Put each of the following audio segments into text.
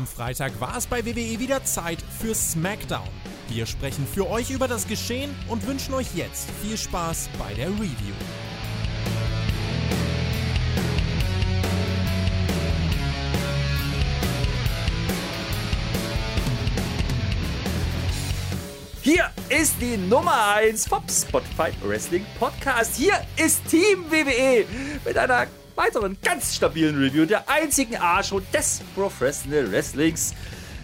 Am Freitag war es bei WWE wieder Zeit für SmackDown. Wir sprechen für euch über das Geschehen und wünschen euch jetzt viel Spaß bei der Review. Hier ist die Nummer 1 vom Spotify Wrestling Podcast. Hier ist Team WWE mit einer weiteren ganz stabilen Review der einzigen A-Show des Professional Wrestlings,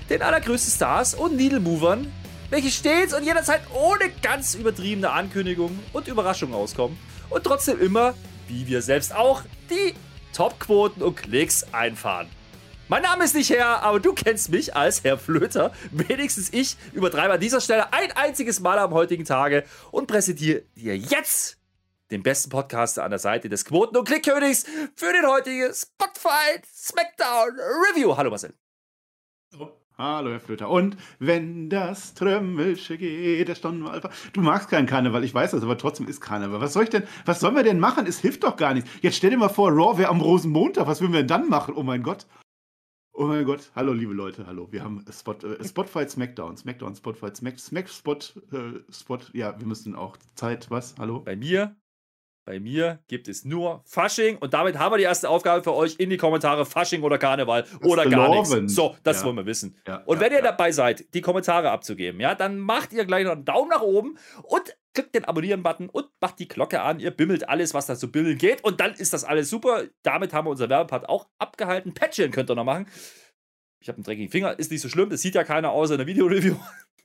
den allergrößten Stars und Needle Movern, welche stets und jederzeit ohne ganz übertriebene Ankündigungen und Überraschungen auskommen und trotzdem immer, wie wir selbst auch, die Topquoten und Klicks einfahren. Mein Name ist nicht Herr, aber du kennst mich als Herr Flöter. Wenigstens ich übertreibe an dieser Stelle ein einziges Mal am heutigen Tage und präsentiere dir jetzt den besten Podcaster an der Seite des Quoten- und Klickkönigs für den heutigen Spotify Smackdown Review. Hallo Marcel. Oh, hallo Herr Flöter. Und wenn das Trömmelsche geht, der Stundenalpha. Du magst keinen Karneval, ich weiß das, aber trotzdem ist Karneval. Was soll ich denn, was sollen wir denn machen? Es hilft doch gar nichts. Jetzt stell dir mal vor, Raw wäre am Rosenmontag. Was würden wir denn dann machen? Oh mein Gott. Oh mein Gott, hallo liebe Leute, hallo. Wir haben Spot, äh, Spotfight Smackdown, Smackdown, Spotfight, Smack, Smack, Spot, äh, Spot, ja, wir müssen auch Zeit, was, hallo? Bei mir, bei mir gibt es nur Fasching und damit haben wir die erste Aufgabe für euch in die Kommentare, Fasching oder Karneval oder gar nichts. So, das Ja. wollen wir wissen. Ja, Und ja, wenn ihr ja. dabei seid, die Kommentare abzugeben, ja, dann macht ihr gleich noch einen Daumen nach oben und klickt den Abonnieren-Button und macht die Glocke an. Ihr bimmelt alles, was da zu bimmeln geht. Und dann ist das alles super. Damit haben wir unser Werbepart auch abgehalten. Patchen könnt ihr noch machen. Ich habe einen dreckigen Finger, ist nicht so schlimm, das sieht ja keiner außer in der Videoreview.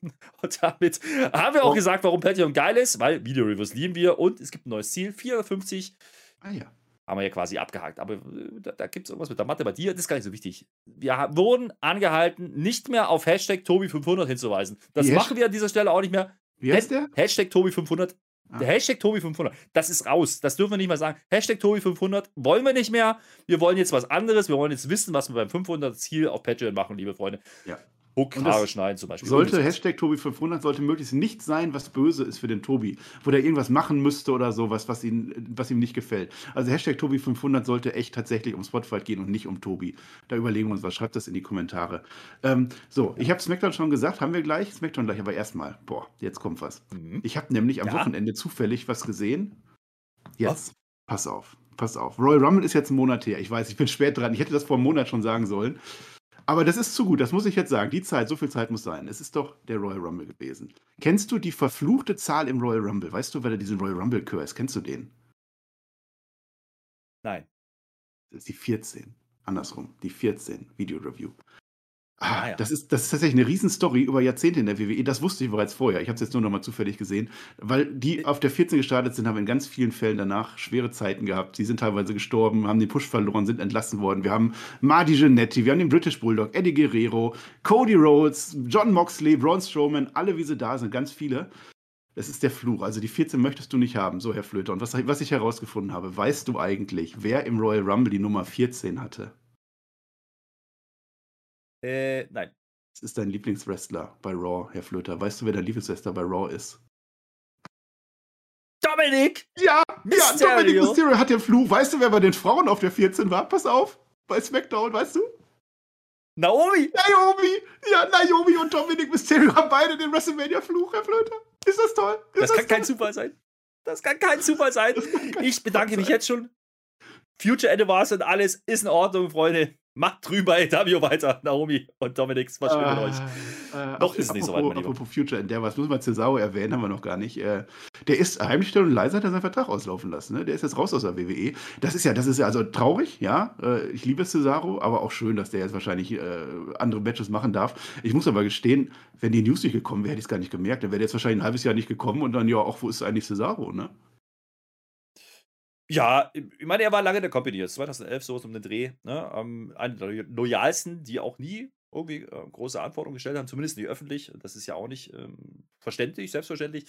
Und damit haben wir auch Oh. gesagt, warum Patreon geil ist, weil Videoreviews lieben wir und es gibt ein neues Ziel, 450 Ah ja. haben wir ja quasi abgehakt. Aber äh, da, da gibt es irgendwas mit der Mathe bei dir, das ist gar nicht so wichtig. Wir wurden angehalten, nicht mehr auf Hashtag Tobi500 hinzuweisen. Das Wie machen wir an dieser Stelle auch nicht mehr. Wie heißt der? Hashtag Tobi500. Ah. Der Hashtag Tobi500, das ist raus. Das dürfen wir nicht mehr sagen. Hashtag Tobi500 wollen wir nicht mehr. Wir wollen jetzt was anderes. Wir wollen jetzt wissen, was wir beim 500 Ziel auf Patreon machen, liebe Freunde. Ja. Und Haare schneiden zum Beispiel. Sollte. Hashtag Tobi500 sollte möglichst nicht sein, was böse ist für den Tobi, wo der irgendwas machen müsste oder sowas, was, ihn, was ihm nicht gefällt. Also Hashtag Tobi500 sollte echt tatsächlich um Spotify gehen und nicht um Tobi. Da überlegen wir uns was. Schreibt das in die Kommentare. Ähm, so, ich habe Smackdown schon gesagt, haben wir gleich. Smackdown gleich, aber erstmal, boah, jetzt kommt was. Mhm. Ich habe nämlich am Ja. Wochenende zufällig was gesehen. Jetzt, pass auf, pass auf. Royal Rumble ist jetzt ein Monat her. Ich weiß, ich bin spät dran. Ich hätte das vor einem Monat schon sagen sollen. Aber das ist zu gut, das muss ich jetzt sagen. Die Zeit, so viel Zeit muss sein. Es ist doch der Royal Rumble gewesen. Kennst du die verfluchte Zahl im Royal Rumble? Weißt du, wer da diesen Royal Rumble Curse? Kennst du den? Nein. Das ist die 14. Andersrum, die 14 Video Review. Ah, Ah, ja. das, ist, das ist tatsächlich eine Riesenstory über Jahrzehnte in der WWE. Das wusste ich bereits vorher. Ich habe es jetzt nur noch mal zufällig gesehen. Weil die auf der 14 gestartet sind, haben in ganz vielen Fällen danach schwere Zeiten gehabt. Sie sind teilweise gestorben, haben den Push verloren, sind entlassen worden. Wir haben Marty Jannetty, wir haben den British Bulldog, Eddie Guerrero, Cody Rhodes, John Moxley, Braun Strowman, alle wie sie da sind, ganz viele. Das ist der Fluch. Also die 14 möchtest du nicht haben, so Herr Flöter. Und was, was ich herausgefunden habe, weißt du eigentlich, wer im Royal Rumble die Nummer 14 hatte? Äh, nein. Das ist dein Lieblingswrestler bei Raw, Herr Flöter. Weißt du, wer dein Lieblingswrestler bei Raw ist? Dominik! Ja, Mysterio. ja, Dominic Mysterio hat den Fluch. Weißt du, wer bei den Frauen auf der 14 war? Pass auf, bei SmackDown, weißt du? Naomi! Naomi! Ja, Naomi und Dominic Mysterio haben beide den WrestleMania-Fluch, Herr Flöter. Ist das toll? Ist Das kann kein toll? Zufall sein. Das kann kein Zufall sein. Das kann kein Ich bedanke Zufall mich sein. jetzt schon. Future Anniversary und alles ist in Ordnung, Freunde. Macht drüber AW weiter. Naomi und Dominik, was schön mit euch. Äh, Noch ist es nicht so weit, mein Lieber. apropos Future Endeavor, das muss man Cesaro erwähnen, haben wir noch gar nicht. Äh, der ist heimlich still und leise, hat er seinen Vertrag auslaufen lassen. Ne? Der ist jetzt raus aus der WWE. Das ist ja, das ist ja also traurig, ja. Äh, ich liebe Cesaro, aber auch schön, dass der jetzt wahrscheinlich äh, andere Matches machen darf. Ich muss aber gestehen, wenn die News nicht gekommen wäre, hätte ich es gar nicht gemerkt. Dann wäre der jetzt wahrscheinlich ein halbes Jahr nicht gekommen und dann, ja, auch wo ist eigentlich Cesaro, ne? Ja, ich meine, er war lange in der Company. Jetzt 2011 so um den Dreh. Ne? Ähm, einer der loyalsten, die auch nie irgendwie äh, große Anforderungen gestellt haben, zumindest nicht öffentlich. Das ist ja auch nicht ähm, verständlich, selbstverständlich.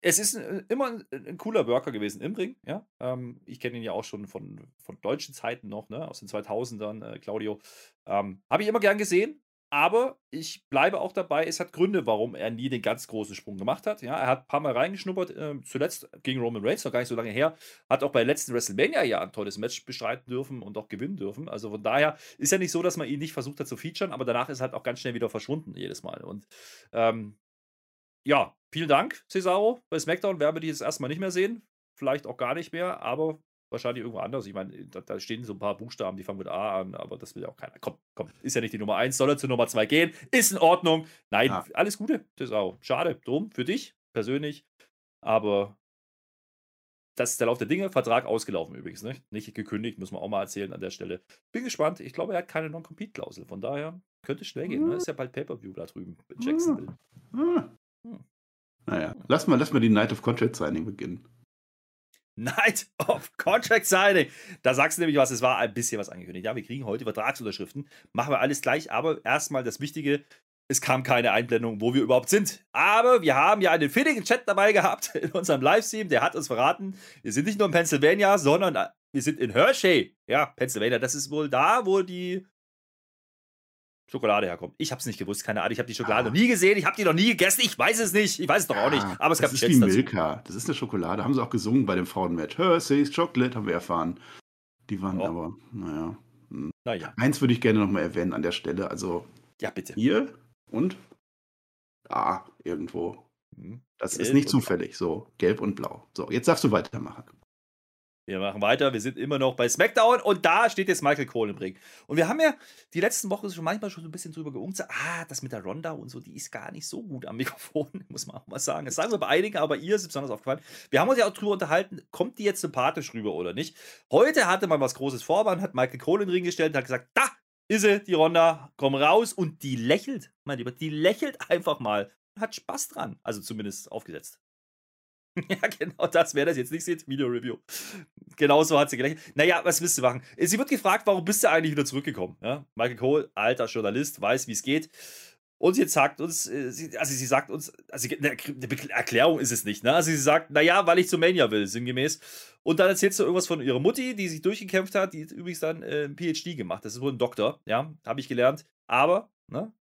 Es ist ein, immer ein, ein cooler Worker gewesen im Ring, ja. Ähm, ich kenne ihn ja auch schon von, von deutschen Zeiten noch, ne, aus den 2000ern, äh, Claudio. Ähm, Habe ich immer gern gesehen. Aber ich bleibe auch dabei, es hat Gründe, warum er nie den ganz großen Sprung gemacht hat. Ja, er hat ein paar Mal reingeschnuppert, äh, zuletzt gegen Roman Reigns, noch gar nicht so lange her. Hat auch bei der letzten WrestleMania ja ein tolles Match bestreiten dürfen und auch gewinnen dürfen. Also von daher ist ja nicht so, dass man ihn nicht versucht hat zu featuren, aber danach ist er halt auch ganz schnell wieder verschwunden jedes Mal. Und ähm, ja, vielen Dank, Cesaro. Bei SmackDown werden wir die jetzt erstmal nicht mehr sehen. Vielleicht auch gar nicht mehr, aber wahrscheinlich irgendwo anders. Ich meine, da, da, stehen so ein paar Buchstaben, die fangen mit A an, aber das will ja auch keiner. Komm, komm, ist ja nicht die Nummer 1, soll er zur Nummer 2 gehen. Ist in Ordnung. Nein, ja. alles Gute, Cesaro. Schade, drum für dich persönlich, aber das ist der Lauf der Dinge. Vertrag ausgelaufen übrigens, ne? nicht gekündigt, muss man auch mal erzählen an der Stelle. Bin gespannt. Ich glaube, er hat keine Non-Compete-Klausel. Von daher könnte es schnell gehen. Ne? Ist ja bald Pay-Per-View da drüben in Jacksonville. Hm. Hm. Naja, lass mal, lass mal die Night of Contract Signing beginnen. Night of Contract Signing. Da sagst du nämlich was, es war ein bisschen was angekündigt. Ja, wir kriegen heute Vertragsunterschriften. Machen wir alles gleich, aber erstmal das Wichtige. Es kam keine Einblendung, wo wir überhaupt sind. Aber wir haben ja einen finnigen Chat dabei gehabt in unserem Livestream. Der hat uns verraten, wir sind nicht nur in Pennsylvania, sondern äh, wir sind in Hershey. Ja, Pennsylvania. Das ist wohl da, wo die Schokolade herkommt. Ich habe es nicht gewusst, keine Ahnung. Ich habe die Schokolade ah. noch nie gesehen, ich habe die noch nie gegessen, ich weiß es nicht. Ich weiß es doch auch nicht. Aber es das gab ist wie Milka. Das ist eine Schokolade. Haben sie auch gesungen bei dem Frauenmatch. Hershey's Chocolate haben wir erfahren. Die waren oh. aber, naja. Hm. naja. Eins würde ich gerne nochmal erwähnen an der Stelle. Also, ja, bitte. Hier und da irgendwo. Hm. Das gelb ist nicht zufällig. So, gelb und blau. So, jetzt darfst du weitermachen. Wir machen weiter. Wir sind immer noch bei SmackDown und da steht jetzt Michael Cole im Ring. Und wir haben ja die letzten Wochen schon manchmal schon ein bisschen drüber geungt. Ah, das mit der Ronda und so, die ist gar nicht so gut am Mikrofon, muss man auch mal sagen. Das sagen wir bei einigen, aber ihr ist besonders aufgefallen. Wir haben uns ja auch drüber unterhalten, kommt die jetzt sympathisch rüber oder nicht? Heute hatte man was Großes vor, man hat Michael Cole in den Ring gestellt und hat gesagt, da ist sie, die Ronda, komm raus. Und die lächelt, mein Lieber, die lächelt einfach mal. Hat Spaß dran. Also zumindest aufgesetzt. Ja, genau das. Wer das jetzt nicht sieht, Video-Review. Genauso hat sie gelächelt. Naja, was willst du machen? Sie wird gefragt, warum bist du eigentlich wieder zurückgekommen? Ja? Michael Cole, alter Journalist, weiß, wie es geht. Und sie sagt uns, äh, also sie sagt uns, also eine Erklärung ist es nicht, ne? Also sie sagt, naja, weil ich zu Mania will, sinngemäß. Und dann erzählt sie irgendwas von ihrer Mutti, die sich durchgekämpft hat, die übrigens dann äh, ein PhD gemacht. Das ist wohl ein Doktor, ja, habe ich gelernt. Aber, ne?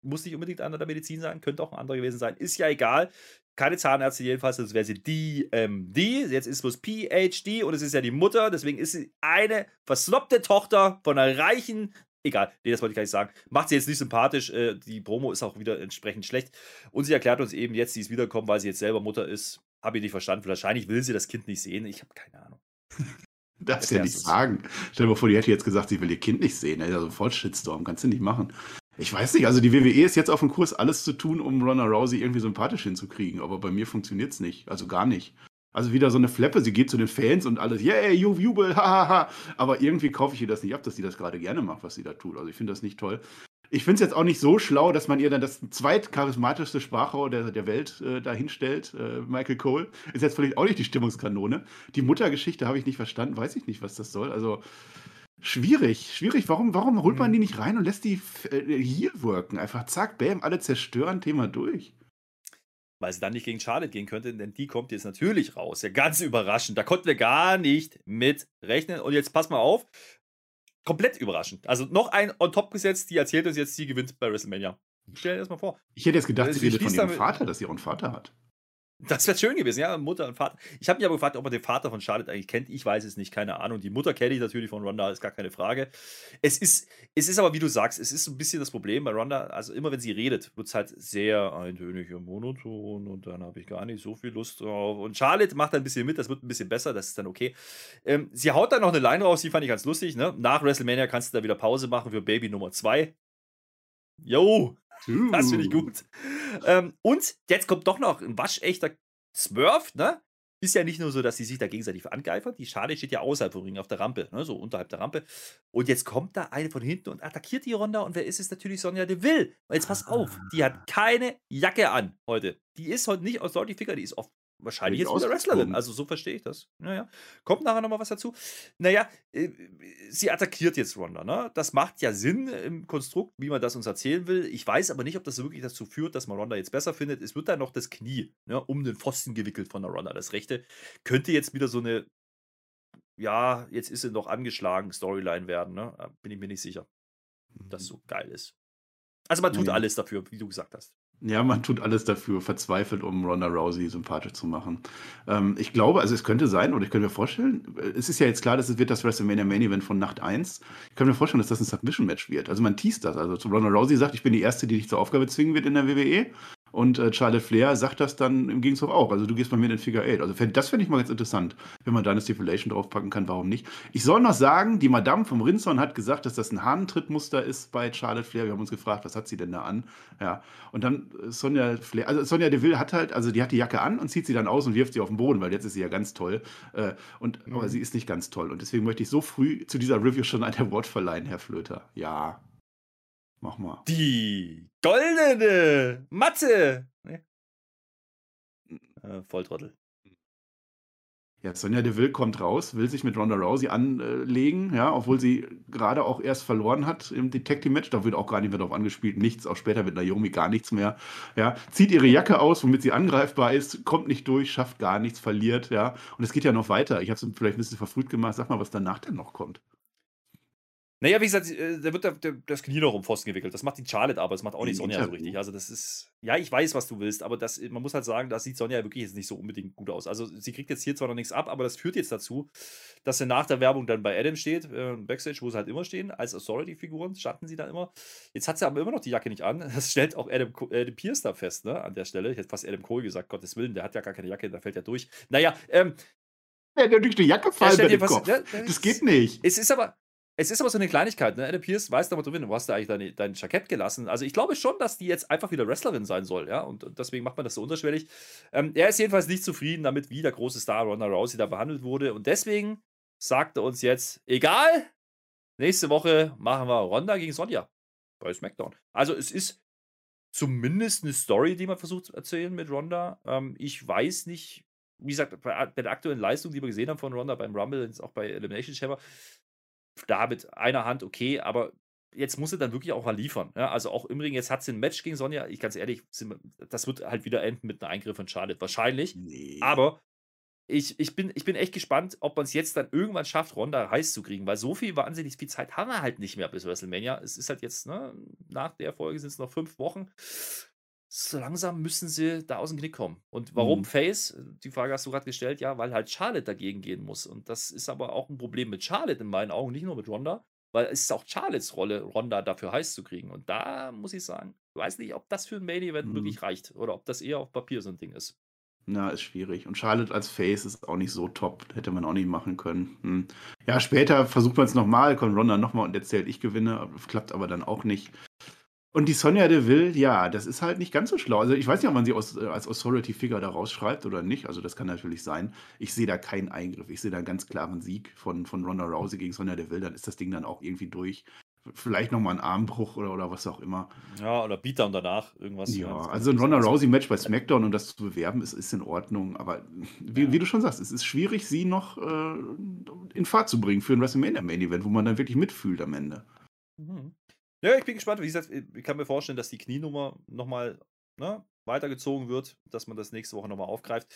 Muss nicht unbedingt einer der Medizin sein, könnte auch ein anderer gewesen sein. Ist ja egal keine Zahnärztin jedenfalls, sonst wäre sie DMD. Jetzt ist es bloß PhD und es ist ja die Mutter, deswegen ist sie eine versloppte Tochter von einer reichen. Egal, nee, das wollte ich gar nicht sagen. Macht sie jetzt nicht sympathisch. Äh, die Promo ist auch wieder entsprechend schlecht. Und sie erklärt uns eben jetzt, sie ist wiederkommen, weil sie jetzt selber Mutter ist. Habe ich nicht verstanden. Wahrscheinlich will sie das Kind nicht sehen. Ich habe keine Ahnung. Darfst ja nicht sagen. Stell dir mal vor, die hätte jetzt gesagt, sie will ihr Kind nicht sehen. Also voll Shitstorm. Kannst du nicht machen. Ich weiß nicht, also die WWE ist jetzt auf dem Kurs, alles zu tun, um Ronda Rousey irgendwie sympathisch hinzukriegen, aber bei mir funktioniert es nicht. Also gar nicht. Also wieder so eine Fleppe, sie geht zu den Fans und alles, yeah, you jubel, hahaha. aber irgendwie kaufe ich ihr das nicht ab, dass sie das gerade gerne macht, was sie da tut. Also ich finde das nicht toll. Ich finde es jetzt auch nicht so schlau, dass man ihr dann das zweitcharismatischste Sprachrohr der, der Welt äh, da hinstellt. Äh, Michael Cole ist jetzt vielleicht auch nicht die Stimmungskanone. Die Muttergeschichte habe ich nicht verstanden, weiß ich nicht, was das soll. Also Schwierig, schwierig. Warum, warum holt man mhm. die nicht rein und lässt die äh, hier wirken? Einfach zack, bam, alle zerstören, Thema durch. Weil sie dann nicht gegen Charlotte gehen könnte, denn die kommt jetzt natürlich raus. Ja, ganz überraschend. Da konnten wir gar nicht mit rechnen. Und jetzt pass mal auf. Komplett überraschend. Also noch ein on top gesetzt, die erzählt uns jetzt, sie gewinnt bei WrestleMania. Stell dir das mal vor. Ich hätte jetzt gedacht, sie redet von ihrem Vater, dass sie einen Vater hat. Das wäre schön gewesen, ja, Mutter und Vater. Ich habe mich aber gefragt, ob man den Vater von Charlotte eigentlich kennt. Ich weiß es nicht, keine Ahnung. Die Mutter kenne ich natürlich von Ronda, ist gar keine Frage. Es ist, es ist aber, wie du sagst, es ist ein bisschen das Problem bei Ronda. Also immer, wenn sie redet, wird es halt sehr eintönig und monoton und dann habe ich gar nicht so viel Lust drauf. Und Charlotte macht ein bisschen mit, das wird ein bisschen besser, das ist dann okay. Ähm, sie haut dann noch eine Line raus, die fand ich ganz lustig. Ne? Nach WrestleMania kannst du da wieder Pause machen für Baby Nummer 2. Yo, Uh. Das finde ich gut. Ähm, und jetzt kommt doch noch ein waschechter Smurf, ne? Ist ja nicht nur so, dass sie sich da gegenseitig angeifern. Die Schale steht ja außerhalb vom Ring auf der Rampe, ne? so unterhalb der Rampe. Und jetzt kommt da eine von hinten und attackiert die Ronda. Und wer ist es? Natürlich Sonja Deville. Und jetzt pass auf, die hat keine Jacke an heute. Die ist heute nicht aus Salty Ficker, die ist oft Wahrscheinlich jetzt wieder Wrestlerin. Also so verstehe ich das. Naja. Kommt nachher nochmal was dazu. Naja, äh, sie attackiert jetzt Ronda. Ne? Das macht ja Sinn im Konstrukt, wie man das uns erzählen will. Ich weiß aber nicht, ob das wirklich dazu führt, dass man Ronda jetzt besser findet. Es wird dann noch das Knie ne, um den Pfosten gewickelt von der Ronda. Das rechte könnte jetzt wieder so eine, ja, jetzt ist sie noch angeschlagen, Storyline werden. Ne? Bin ich mir nicht sicher, dass mhm. so geil ist. Also man tut Ja. alles dafür, wie du gesagt hast. Ja, man tut alles dafür, verzweifelt, um Ronda Rousey sympathisch zu machen. Ähm, ich glaube, also es könnte sein, oder ich könnte mir vorstellen, es ist ja jetzt klar, dass es wird das WrestleMania Main Event von Nacht 1. Ich kann mir vorstellen, dass das ein Submission-Match wird. Also man teast das. Also Ronda Rousey sagt, ich bin die Erste, die dich zur Aufgabe zwingen wird in der WWE. Und äh, Charlotte Flair sagt das dann im Gegenzug auch. Also du gehst bei mir in den Figure 8. Also das fände ich mal ganz interessant, wenn man da eine Stipulation draufpacken kann, warum nicht. Ich soll noch sagen, die Madame vom Rinson hat gesagt, dass das ein Hahnentrittmuster ist bei Charlotte Flair. Wir haben uns gefragt, was hat sie denn da an? Ja. Und dann äh, Sonja Flair, also Sonja Deville hat halt, also die hat die Jacke an und zieht sie dann aus und wirft sie auf den Boden, weil jetzt ist sie ja ganz toll. Äh, und, Aber sie ist nicht ganz toll. Und deswegen möchte ich so früh zu dieser Review schon ein Award verleihen, Herr Flöter. Ja. Mach mal. Die goldene Matte. Nee. Äh, Volltrottel. Ja, Sonja Deville kommt raus, will sich mit Ronda Rousey anlegen, ja, obwohl sie gerade auch erst verloren hat im Detective-Match. Da wird auch gar nicht mehr darauf angespielt, nichts, auch später mit Naomi gar nichts mehr. Ja, zieht ihre Jacke aus, womit sie angreifbar ist, kommt nicht durch, schafft gar nichts, verliert, ja. Und es geht ja noch weiter. Ich habe es vielleicht ein bisschen verfrüht gemacht. Sag mal, was danach denn noch kommt. Naja, wie gesagt, äh, da wird der, das Knie noch um Pfosten gewickelt. Das macht die Charlotte, aber das macht auch nicht Sonja so richtig. Also das ist, ja, ich weiß, was du willst, aber das, man muss halt sagen, da sieht Sonja wirklich jetzt nicht so unbedingt gut aus. Also sie kriegt jetzt hier zwar noch nichts ab, aber das führt jetzt dazu, dass sie nach der Werbung dann bei Adam steht, äh, Backstage, wo sie halt immer stehen, als Authority-Figuren, standen sie dann immer. Jetzt hat sie aber immer noch die Jacke nicht an. Das stellt auch Adam, Adam Pierce da fest, ne, an der Stelle. Ich hätte fast Adam Cole gesagt, Gottes Willen, der hat ja gar keine Jacke, da fällt ja durch. Naja, ähm, Ja, der durch die Jacke ja, fallen dem was- Kopf. ja, Das geht nicht. es ist aber, es ist aber so eine Kleinigkeit, ne? Adam Pierce weiß aber drin, du hast da eigentlich deine, dein Jackett gelassen. Also ich glaube schon, dass die jetzt einfach wieder Wrestlerin sein soll, ja. Und, und deswegen macht man das so unterschwellig. Ähm, er ist jedenfalls nicht zufrieden damit, wie der große Star Ronda Rousey da behandelt wurde. Und deswegen sagt er uns jetzt, egal, nächste Woche machen wir Ronda gegen Sonja bei SmackDown. Also es ist zumindest eine Story, die man versucht zu erzählen mit Ronda. Ähm, ich weiß nicht, wie gesagt, bei, der aktuellen Leistung, die wir gesehen haben von Ronda beim Rumble, jetzt auch bei Elimination Chamber, da mit einer Hand okay, aber jetzt muss sie dann wirklich auch mal liefern. Ja? Also auch im Ring, jetzt hat sie ein Match gegen Sonja. Ich ganz ehrlich, das wird halt wieder enden mit einem Eingriff von Charlotte. Wahrscheinlich. Nee. Aber ich, ich, bin, ich bin echt gespannt, ob man es jetzt dann irgendwann schafft, Ronda heiß zu kriegen, weil so viel, wahnsinnig viel Zeit haben wir halt nicht mehr bis WrestleMania. Es ist halt jetzt, ne, nach der Folge sind es noch fünf Wochen. So langsam müssen sie da aus dem Knick kommen. Und warum Mhm. Face? Die Frage hast du gerade gestellt, ja, weil halt Charlotte dagegen gehen muss. Und das ist aber auch ein Problem mit Charlotte in meinen Augen, nicht nur mit Ronda, weil es ist auch Charlottes Rolle, Ronda dafür heiß zu kriegen. Und da muss ich sagen, ich weiß nicht, ob das für ein Main Event Mhm. wirklich reicht oder ob das eher auf Papier so ein Ding ist. Na, ist schwierig. Und Charlotte als Face ist auch nicht so top. Hätte man auch nicht machen können. Hm. Ja, später versucht man es nochmal, kommt Ronda nochmal und erzählt, ich gewinne. Klappt aber dann auch nicht. Und die Sonja Deville, ja, das ist halt nicht ganz so schlau. Also ich weiß nicht, ob man sie aus, äh, als Authority-Figure da rausschreibt oder nicht. Also das kann natürlich sein. Ich sehe da keinen Eingriff. Ich sehe da einen ganz klaren Sieg von, von Ronda Rousey gegen Sonja Deville. Dann ist das Ding dann auch irgendwie durch. Vielleicht nochmal ein Armbruch oder, oder was auch immer. Ja, oder Beatdown danach, irgendwas. Ja, also ein Ronda. Rousey-Match bei SmackDown und das zu bewerben, ist, ist in Ordnung. Aber wie, Ja. wie du schon sagst, es ist schwierig, sie noch äh, in Fahrt zu bringen für ein WrestleMania-Main-Event, wo man dann wirklich mitfühlt am Ende. Mhm. Ja, ich bin gespannt. Wie gesagt, ich kann mir vorstellen, dass die Knienummer nochmal ne, weitergezogen wird, dass man das nächste Woche nochmal aufgreift.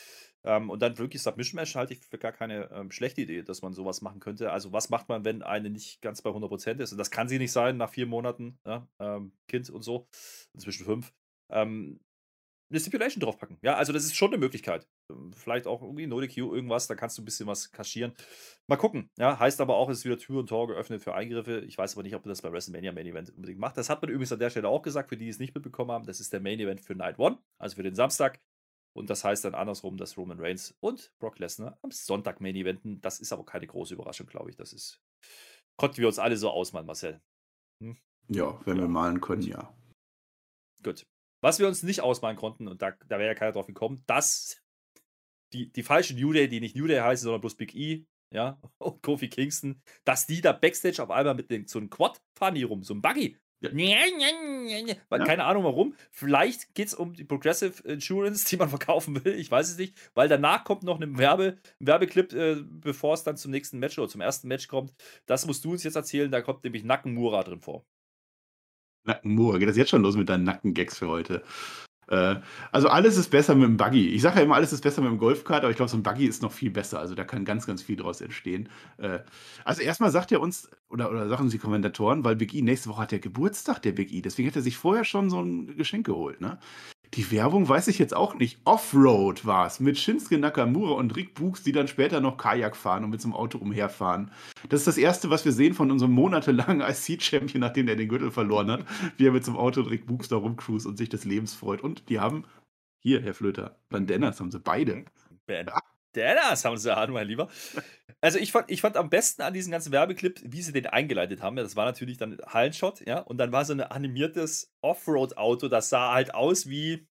Ähm, und dann wirklich Submission Match halte ich für gar keine ähm, schlechte Idee, dass man sowas machen könnte. Also, was macht man, wenn eine nicht ganz bei 100% ist? Und das kann sie nicht sein nach vier Monaten, ja, ähm, Kind und so, inzwischen fünf. Ähm, eine Stipulation draufpacken. Ja, also das ist schon eine Möglichkeit. Vielleicht auch irgendwie No DQ, irgendwas, da kannst du ein bisschen was kaschieren. Mal gucken. Ja, heißt aber auch, es ist wieder Tür und Tor geöffnet für Eingriffe. Ich weiß aber nicht, ob man das bei WrestleMania Main Event unbedingt macht. Das hat man übrigens an der Stelle auch gesagt, für die, die es nicht mitbekommen haben. Das ist der Main Event für Night One, also für den Samstag. Und das heißt dann andersrum, dass Roman Reigns und Brock Lesnar am Sonntag Main Eventen. Das ist aber keine große Überraschung, glaube ich. Das ist. Konnten wir uns alle so ausmalen, Marcel. Ja, wenn wir malen können, ja. Gut. Was wir uns nicht ausmalen konnten, und da, da wäre ja keiner drauf gekommen, dass die, die falsche New Day, die nicht New Day heißen, sondern bloß Big E, ja, und Kofi Kingston, dass die da Backstage auf einmal mit den, so einem Quad fahren die rum, so ein Buggy. Ja. Weil. Keine Ahnung warum. Vielleicht geht es um die Progressive Insurance, die man verkaufen will. Ich weiß es nicht. Weil danach kommt noch ein, Werbe, ein Werbeclip, äh, bevor es dann zum nächsten Match oder zum ersten Match kommt. Das musst du uns jetzt erzählen. Da kommt nämlich Nackenmura drin vor. Nackenmoor, geht das jetzt schon los mit deinen Nackengags für heute? Äh, also alles ist besser mit dem Buggy. Ich sage ja immer, alles ist besser mit dem Golfkart, aber ich glaube, so ein Buggy ist noch viel besser. Also da kann ganz, ganz viel draus entstehen. Äh, also erstmal sagt er uns, oder, oder sagen sie Kommentatoren, weil Big E nächste Woche hat der Geburtstag, der Big E. Deswegen hat er sich vorher schon so ein Geschenk geholt. Ne? Die Werbung weiß ich jetzt auch nicht. Offroad war es mit Shinsuke Nakamura und Rick Books, die dann später noch Kajak fahren und mit so einem Auto umherfahren. Das ist das Erste, was wir sehen von unserem monatelangen IC-Champion, nachdem er den Gürtel verloren hat, wie er mit so einem Auto und Rick Books da rumcruist und sich des Lebens freut. Und die haben, hier, Herr Flöter, Bandanas haben sie beide. Bandanas haben sie an, mein Lieber. Also ich fand, ich fand am besten an diesem ganzen Werbeclip, wie sie den eingeleitet haben. Das war natürlich dann Hallenshot, ja. Und dann war so ein animiertes Offroad-Auto, das sah halt aus wie.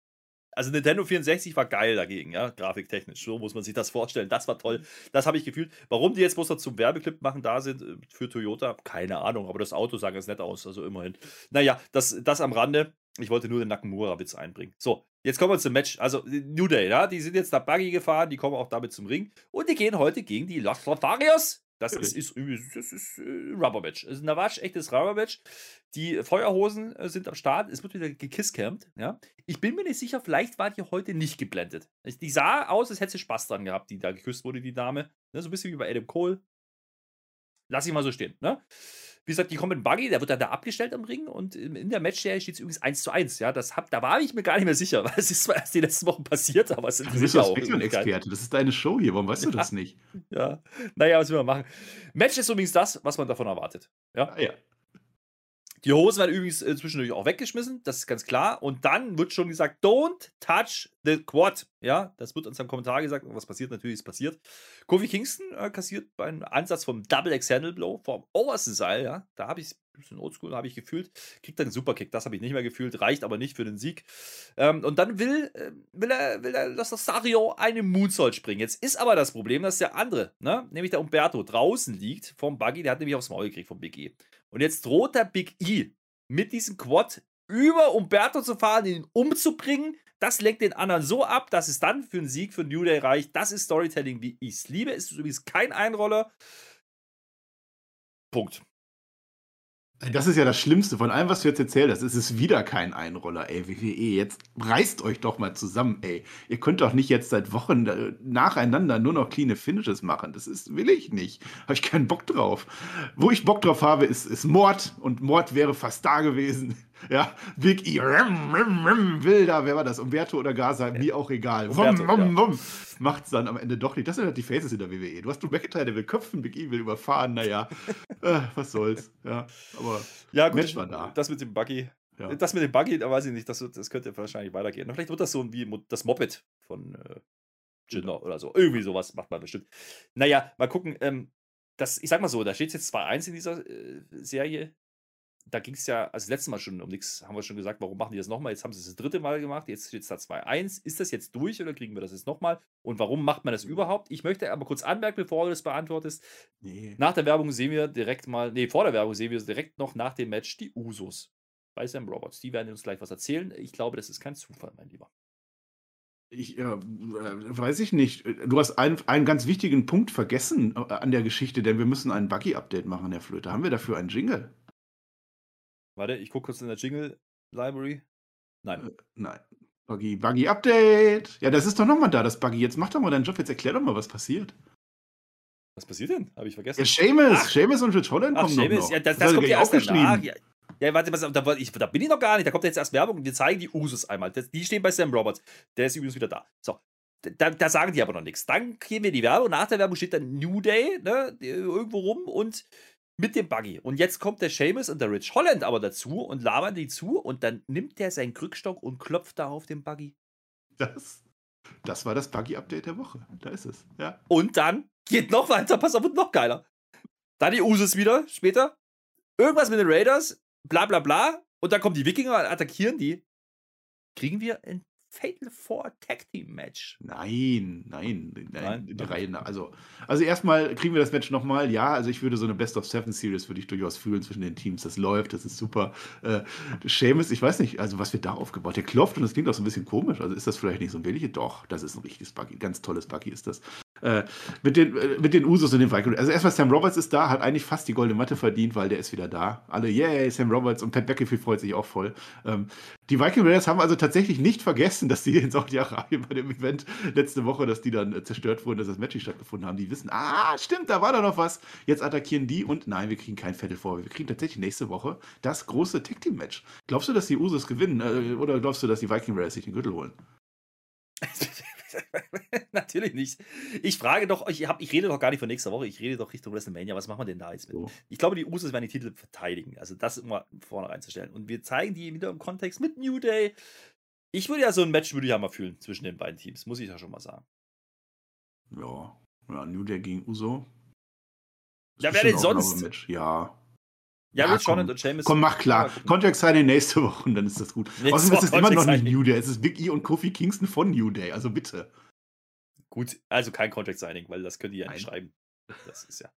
Also Nintendo 64 war geil dagegen, ja, grafiktechnisch. So muss man sich das vorstellen. Das war toll. Das habe ich gefühlt. Warum die jetzt bloß noch zum Werbeclip machen da sind äh, für Toyota, keine Ahnung. Aber das Auto sah ganz nett aus, also immerhin. Naja, das, das am Rande. Ich wollte nur den Nakamura-Witz einbringen. So, jetzt kommen wir zum Match. Also, New Day, ja, die sind jetzt nach Buggy gefahren, die kommen auch damit zum Ring. Und die gehen heute gegen die Los Lotharios. Das ist, ist, das ist äh, Rubber Match. Es ist ein Navasch, echtes Rubber Match. Die Feuerhosen äh, sind am Start. Es wird wieder gekisscampt. Ja. Ich bin mir nicht sicher, vielleicht war die heute nicht geblendet. Die sah aus, als hätte sie Spaß dran gehabt, die da geküsst wurde, die Dame. Ne, so ein bisschen wie bei Adam Cole. Lass ich mal so stehen. Ne? Wie gesagt, die kommen mit Buggy, der wird dann da abgestellt am Ring und in der Matchserie steht es übrigens 1 zu 1. Ja, das hab, da war ich mir gar nicht mehr sicher, weil es ist zwar erst die letzten Wochen passiert, aber es sind du bist auch Experte. Das ist deine Show hier, warum weißt ja. du das nicht? Ja, naja, was will man machen? Match ist übrigens das, was man davon erwartet. Ja, ah, ja. Die Hosen werden übrigens äh, zwischendurch auch weggeschmissen, das ist ganz klar. Und dann wird schon gesagt, don't touch the quad. Ja, das wird uns am Kommentar gesagt. Und was passiert? Natürlich ist passiert. Kofi Kingston äh, kassiert beim Ansatz vom Double X Handle Blow vom obersten Seil. Ja, da habe ich es ein bisschen oldschool, habe ich gefühlt. Kriegt dann einen Superkick, das habe ich nicht mehr gefühlt. Reicht aber nicht für den Sieg. Ähm, und dann will, äh, will er, will er, dass das Sario eine Moonsault springen. Jetzt ist aber das Problem, dass der andere, ne, nämlich der Umberto, draußen liegt vom Buggy. Der hat nämlich aufs Maul gekriegt vom Big E. Und jetzt droht der Big E mit diesem Quad über Umberto zu fahren, ihn umzubringen. Das lenkt den anderen so ab, dass es dann für einen Sieg für New Day reicht. Das ist Storytelling, wie ich es liebe. Es ist übrigens kein Einroller. Punkt. Das ist ja das Schlimmste von allem, was du jetzt erzählt hast. Es ist wieder kein Einroller, ey. WWE, jetzt reißt euch doch mal zusammen, ey. Ihr könnt doch nicht jetzt seit Wochen äh, nacheinander nur noch cleane Finishes machen. Das ist, will ich nicht. Habe ich keinen Bock drauf. Wo ich Bock drauf habe, ist, ist Mord. Und Mord wäre fast da gewesen. Ja, Big E, rim, rim, rim, Wilder, wer war das? Umberto oder Gaza, mir auch egal. Umberto, wum, wum, wum. Macht's dann am Ende doch nicht. Das sind halt die Faces in der WWE. Du hast Drew McIntyre, der will köpfen, Big E will überfahren, naja, äh, was soll's. Ja, aber ja, gut, Match war da. Das mit dem Buggy, ja. Das mit dem Buggy, da weiß ich nicht, das, das könnte wahrscheinlich weitergehen. Vielleicht wird das so wie das Moped von äh, Jinder oder so. Irgendwie sowas macht man bestimmt. Naja, mal gucken. Ähm, das, ich sag mal so, da steht jetzt 2-1 in dieser äh, Serie da ging es ja, also das letzte Mal schon um nichts, haben wir schon gesagt, warum machen die das nochmal? Jetzt haben sie es das dritte Mal gemacht, jetzt steht es da 2-1. Ist das jetzt durch oder kriegen wir das jetzt nochmal? Und warum macht man das überhaupt? Ich möchte aber kurz anmerken, bevor du das beantwortest. Nee. Nach der Werbung sehen wir direkt mal, nee, vor der Werbung sehen wir direkt noch nach dem Match die Usos bei Sam Roberts. Die werden uns gleich was erzählen. Ich glaube, das ist kein Zufall, mein Lieber. Ich äh, weiß ich nicht. Du hast einen, einen ganz wichtigen Punkt vergessen äh, an der Geschichte, denn wir müssen ein Buggy-Update machen, Herr Flöte. Haben wir dafür einen Jingle? Warte, ich gucke kurz in der Jingle Library. Nein. Äh, nein. Buggy, Buggy Update. Ja, das ist doch nochmal da, das Buggy. Jetzt mach doch mal deinen Job, jetzt erklär doch mal, was passiert. Was passiert denn? Habe ich vergessen. Ja, Seamus. Seamus und Rich Holland kommen Seamus. noch. Ja, das, das, das kommt ja erst danach. Ja, ja, warte, was, da, ich, da bin ich noch gar nicht. Da kommt jetzt erst Werbung und wir zeigen die Usus einmal. Das, die stehen bei Sam Roberts. Der ist übrigens wieder da. So. Da, da, sagen die aber noch nichts. Dann gehen wir die Werbung. Nach der Werbung steht dann New Day ne, irgendwo rum und mit dem Buggy. Und jetzt kommt der Seamus und der Rich Holland aber dazu und labern die zu und dann nimmt der seinen Krückstock und klopft da auf den Buggy. Das, das war das Buggy-Update der Woche. Da ist es. Ja. Und dann geht noch weiter, pass auf, wird noch geiler. Dann die Usos wieder, später. Irgendwas mit den Raiders, bla bla bla. Und dann kommen die Wikinger, attackieren die. Kriegen wir ein Fatal Four Tag Team Match. Nein, nein, nein, die Reihe Also, also erstmal kriegen wir das Match nochmal. Ja, also ich würde so eine Best of Seven Series würde ich durchaus fühlen zwischen den Teams. Das läuft, das ist super. Äh, Seamus, ich weiß nicht, also was wird da aufgebaut? Der klopft und das klingt auch so ein bisschen komisch. Also ist das vielleicht nicht so ein Willige? Doch, das ist ein richtiges Buggy. Ganz tolles Buggy ist das. Äh, mit, den, äh, mit den Usos und den Vikings. Also erstmal Sam Roberts ist da, hat eigentlich fast die goldene Matte verdient, weil der ist wieder da. Alle, yay, Sam Roberts und Pat McAfee freut sich auch voll. Ähm, die Viking Raiders haben also tatsächlich nicht vergessen, dass die in Saudi-Arabien bei dem Event letzte Woche, dass die dann äh, zerstört wurden, dass das Match nicht stattgefunden haben. Die wissen, ah, stimmt, da war da noch was. Jetzt attackieren die und nein, wir kriegen kein Vettel vor. Wir kriegen tatsächlich nächste Woche das große Tag Team Match. Glaubst du, dass die Usos gewinnen äh, oder glaubst du, dass die Viking Raiders sich den Gürtel holen? Natürlich nicht. Ich frage doch, ich, hab, ich rede doch gar nicht von nächster Woche, ich rede doch Richtung WrestleMania. Was machen wir denn da jetzt mit? Oh. Ich glaube, die Usos werden die Titel verteidigen. Also das immer vorne reinzustellen. Und wir zeigen die wieder im Kontext mit New Day. Ich würde ja so ein Match würde ich ja mal fühlen zwischen den beiden Teams, muss ich ja schon mal sagen. Ja, ja New Day gegen Uso. Ja, wer denn sonst? Ja, ja, ja John und Sheamus. Komm, mach klar. Contract Signing nächste Woche und dann ist das gut. Außerdem ist es immer noch nicht New Day. Es ist E und Kofi Kingston von New Day. Also bitte. Gut, also kein Contract Signing, weil das könnt ihr ja nicht schreiben. Das ist ja.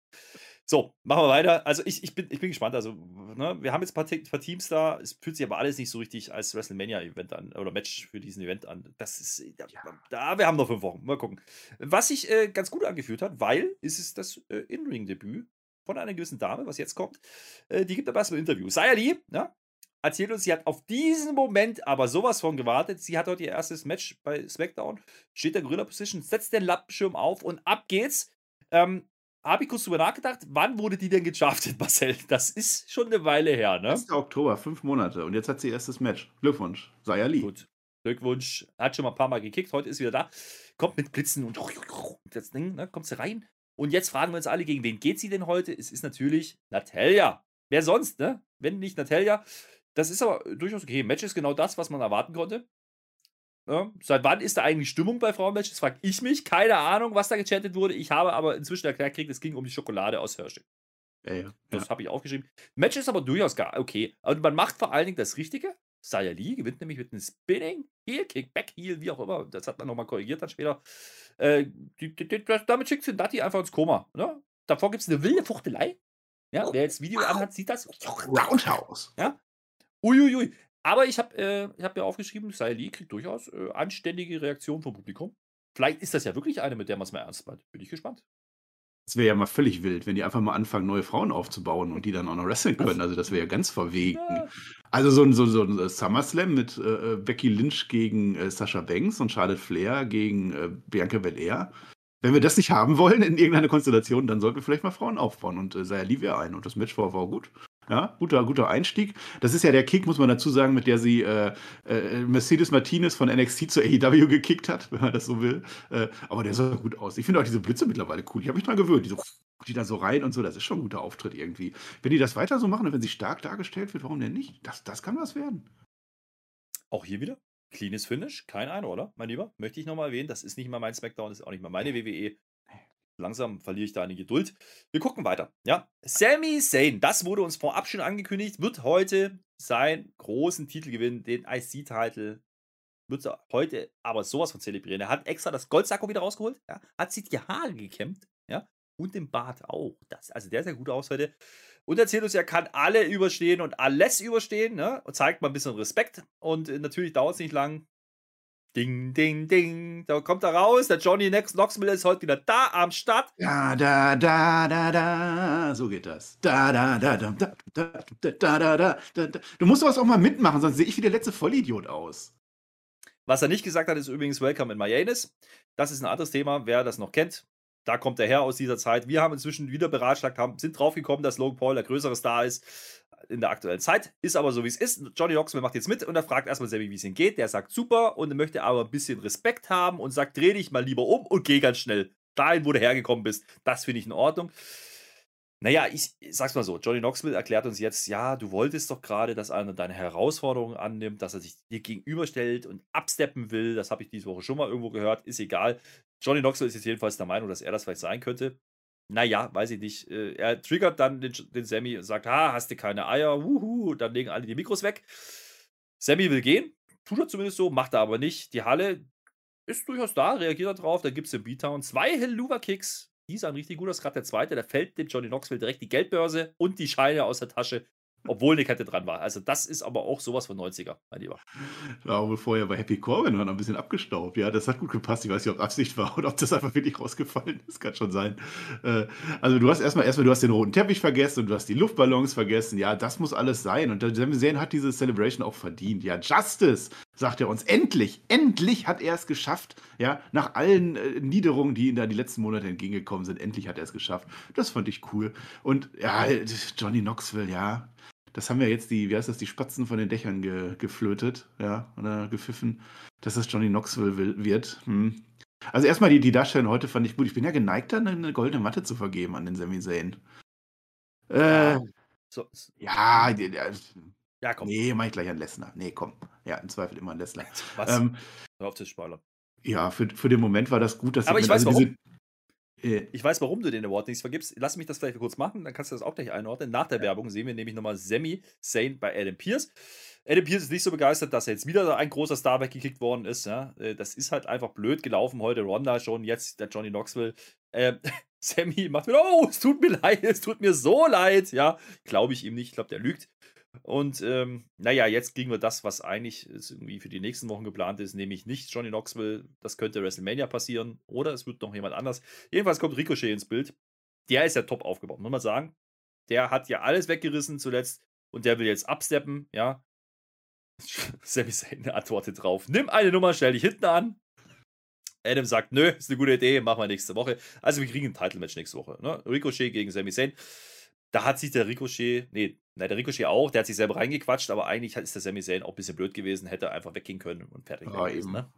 So, machen wir weiter. Also ich, ich, bin, ich bin gespannt. Also, ne, wir haben jetzt ein paar, paar, Teams da. Es fühlt sich aber alles nicht so richtig als WrestleMania-Event an oder Match für diesen Event an. Das ist. Ja, da, wir haben noch fünf Wochen. Mal gucken. Was sich äh, ganz gut angefühlt hat, weil ist es das äh, In-Ring-Debüt von einer gewissen Dame, was jetzt kommt. Äh, die gibt aber erstmal ein Interview. Saya Lee, ja, erzählt uns, sie hat auf diesen Moment aber sowas von gewartet. Sie hat heute ihr erstes Match bei SmackDown, steht der Gorilla Position, setzt den Lappenschirm auf und ab geht's. Ähm, habe ich kurz drüber nachgedacht, wann wurde die denn gedraftet, Marcel? Das ist schon eine Weile her, ne? 1. Oktober, fünf Monate. Und jetzt hat sie ihr erstes Match. Glückwunsch, Saya Lee. Gut. Glückwunsch. Hat schon mal ein paar Mal gekickt, heute ist wieder da. Kommt mit Blitzen und das Ding, ne, kommt sie rein. Und jetzt fragen wir uns alle, gegen wen geht sie denn heute? Es ist natürlich Natalia. Wer sonst, ne? Wenn nicht Natalia. Das ist aber durchaus okay. Match ist genau das, was man erwarten konnte. Ja, seit wann ist da eigentlich Stimmung bei Frauenmatches? Frag ich mich. Keine Ahnung, was da gechattet wurde. Ich habe aber inzwischen erklärt gekriegt, es ging um die Schokolade aus Hershey. Ja, ja. Das habe ich aufgeschrieben. Match ist aber durchaus gar okay. Und man macht vor allen Dingen das Richtige. Saya Lee gewinnt nämlich mit einem Spinning, Heel, Kick, Back, Heel, wie auch immer. Das hat man nochmal korrigiert dann später. Äh, die, die, die, damit schickt sie Nati einfach ins Koma. Ne? Davor gibt es eine wilde Fuchtelei. Ja, wer jetzt Video anhat, sieht das. Roundhouse. Ja. Uiuiui. Aber ich habe äh, hab mir aufgeschrieben, Saya Lee kriegt durchaus äh, anständige Reaktionen vom Publikum. Vielleicht ist das ja wirklich eine, mit der man es mal ernst meint. Bin ich gespannt. Das wäre ja mal völlig wild, wenn die einfach mal anfangen, neue Frauen aufzubauen und die dann auch noch wresteln können. Also das wäre ja ganz verwegen. Also so ein, so, so ein SummerSlam mit äh, Becky Lynch gegen äh, Sascha Banks und Charlotte Flair gegen äh, Bianca Belair. Wenn wir das nicht haben wollen in irgendeiner Konstellation, dann sollten wir vielleicht mal Frauen aufbauen und äh, sei Livia ein. Und das Match war, war gut. Ja, guter, guter Einstieg. Das ist ja der Kick, muss man dazu sagen, mit der sie äh, äh, Mercedes Martinez von NXT zur AEW gekickt hat, wenn man das so will. Äh, aber der sah gut aus. Ich finde auch diese Blitze mittlerweile cool. Ich habe mich dran gewöhnt. Die, so, die da so rein und so, das ist schon ein guter Auftritt irgendwie. Wenn die das weiter so machen und wenn sie stark dargestellt wird, warum denn nicht? Das, das kann was werden. Auch hier wieder? Cleanes Finish, kein Ein, oder? Mein Lieber, möchte ich nochmal erwähnen, das ist nicht mal mein Smackdown, das ist auch nicht mal meine WWE langsam verliere ich da eine Geduld. Wir gucken weiter. Ja, Sami Zayn, das wurde uns vorab schon angekündigt, wird heute seinen großen Titel gewinnen, den IC-Titel. Wird heute aber sowas von zelebrieren. Er hat extra das Goldsacko wieder rausgeholt, ja, hat sich die Haare gekämmt, ja, und den Bart auch. Das, also der sah gut aus heute. Und erzählt uns, er kann alle überstehen und alles überstehen, ne? Und zeigt mal ein bisschen Respekt. Und äh, natürlich dauert es nicht lang. Ding, ding, ding. Da kommt er raus. Der Johnny Knoxville ist heute wieder da am Start. Da, da, da, da, da. So geht das. Da, da, da, da, da, da, da, da, da, da. Du musst sowas auch mal mitmachen, sonst sehe ich wie der letzte Vollidiot aus. Was er nicht gesagt hat, ist übrigens Welcome in Miami. Das ist ein anderes Thema, wer das noch kennt. Da kommt er her aus dieser Zeit. Wir haben inzwischen wieder beratschlagt, haben, sind draufgekommen, dass Logan Paul der größere Star ist in der aktuellen Zeit. Ist aber so, wie es ist. Johnny Knoxville macht jetzt mit und er fragt erstmal Sammy, wie es ihm geht. Der sagt super und möchte aber ein bisschen Respekt haben und sagt, dreh dich mal lieber um und geh ganz schnell dahin, wo du hergekommen bist. Das finde ich in Ordnung. Naja, ich, ich sag's mal so, Johnny Knoxville erklärt uns jetzt, ja, du wolltest doch gerade, dass einer deine Herausforderungen annimmt, dass er sich dir gegenüberstellt und absteppen will. Das habe ich diese Woche schon mal irgendwo gehört, ist egal. Johnny Knoxville ist jetzt jedenfalls der Meinung, dass er das vielleicht sein könnte naja, weiß ich nicht. Äh, er triggert dann den, den Sammy und sagt, ha, hast du keine Eier, wuhu, dann legen alle die Mikros weg. Sammy will gehen, tut er zumindest so, macht er aber nicht. Die Halle ist durchaus da, reagiert darauf, da gibt es im B-Town zwei Helluva-Kicks. Die sahen richtig gut aus, gerade der zweite, da fällt dem Johnny Knoxville direkt die Geldbörse und die Scheine aus der Tasche. Obwohl eine Kette dran war. Also das ist aber auch sowas von 90er, mein Lieber. Ja, aber vorher bei Happy Corbin war noch ein bisschen abgestaubt. Ja, das hat gut gepasst. Ich weiß nicht, ob Absicht war oder ob das einfach wirklich rausgefallen ist. Kann schon sein. Äh, also du hast erstmal, erstmal, du hast den roten Teppich vergessen und du hast die Luftballons vergessen. Ja, das muss alles sein. Und Sami Zayn hat diese Celebration auch verdient. Ja, Justice, sagt er uns. Endlich, endlich hat er es geschafft. Ja, nach allen äh, Niederungen, die ihm da die letzten Monate entgegengekommen sind, endlich hat er es geschafft. Das fand ich cool. Und ja, Johnny Knoxville, ja, das haben ja jetzt die, wie heißt das, die Spatzen von den Dächern ge, geflötet, ja, oder gepfiffen, dass das Johnny Knoxville will, wird. Hm. Also erstmal die, die Darstellung heute fand ich gut. Ich bin ja geneigt, dann eine goldene Matte zu vergeben an den Sami Zayn. Äh, so, so. Ja, ja, komm. Nee, mach ich gleich an Lesnar. Nee, komm. Ja, im Zweifel immer an Lesnar. Was? Ähm, Hör auf zu spoilern. Ja, für, für den Moment war das gut, dass Aber ich, ich weiß also warum. Äh, ich weiß, warum du den Award nicht vergibst. Lass mich das vielleicht kurz machen, dann kannst du das auch gleich einordnen. Nach der Werbung sehen wir nämlich nochmal Sammy Zayn bei Adam Pierce. Adam Pierce ist nicht so begeistert, dass er jetzt wieder ein großer Star weggekickt worden ist. Ja. Äh, das ist halt einfach blöd gelaufen. Heute Ronda schon, jetzt der Johnny Knoxville. Ähm, Sammy macht wieder, oh, es tut mir leid, es tut mir so leid. Ja, glaube ich ihm nicht. Ich glaube, der lügt. Und ähm, naja, jetzt kriegen wir das, was eigentlich irgendwie für die nächsten Wochen geplant ist, nämlich nicht Johnny Knoxville. Das könnte WrestleMania passieren oder es wird noch jemand anders. Jedenfalls kommt Ricochet ins Bild. Der ist ja top aufgebaut, muss man sagen. Der hat ja alles weggerissen zuletzt und der will jetzt absteppen, ja. Sami Zayn antwortet drauf: Nimm eine Nummer, stell dich hinten an. Adam sagt: Nö, ist eine gute Idee, machen wir nächste Woche. Also, wir kriegen ein Title-Match nächste Woche. Ne? Ricochet gegen Sami Zayn da hat sich der Ricochet, nee, nein, der Ricochet auch, der hat sich selber reingequatscht, aber eigentlich ist der Sami Zayn auch ein bisschen blöd gewesen, hätte einfach weggehen können und fertig ja, gewesen, eben. Ne?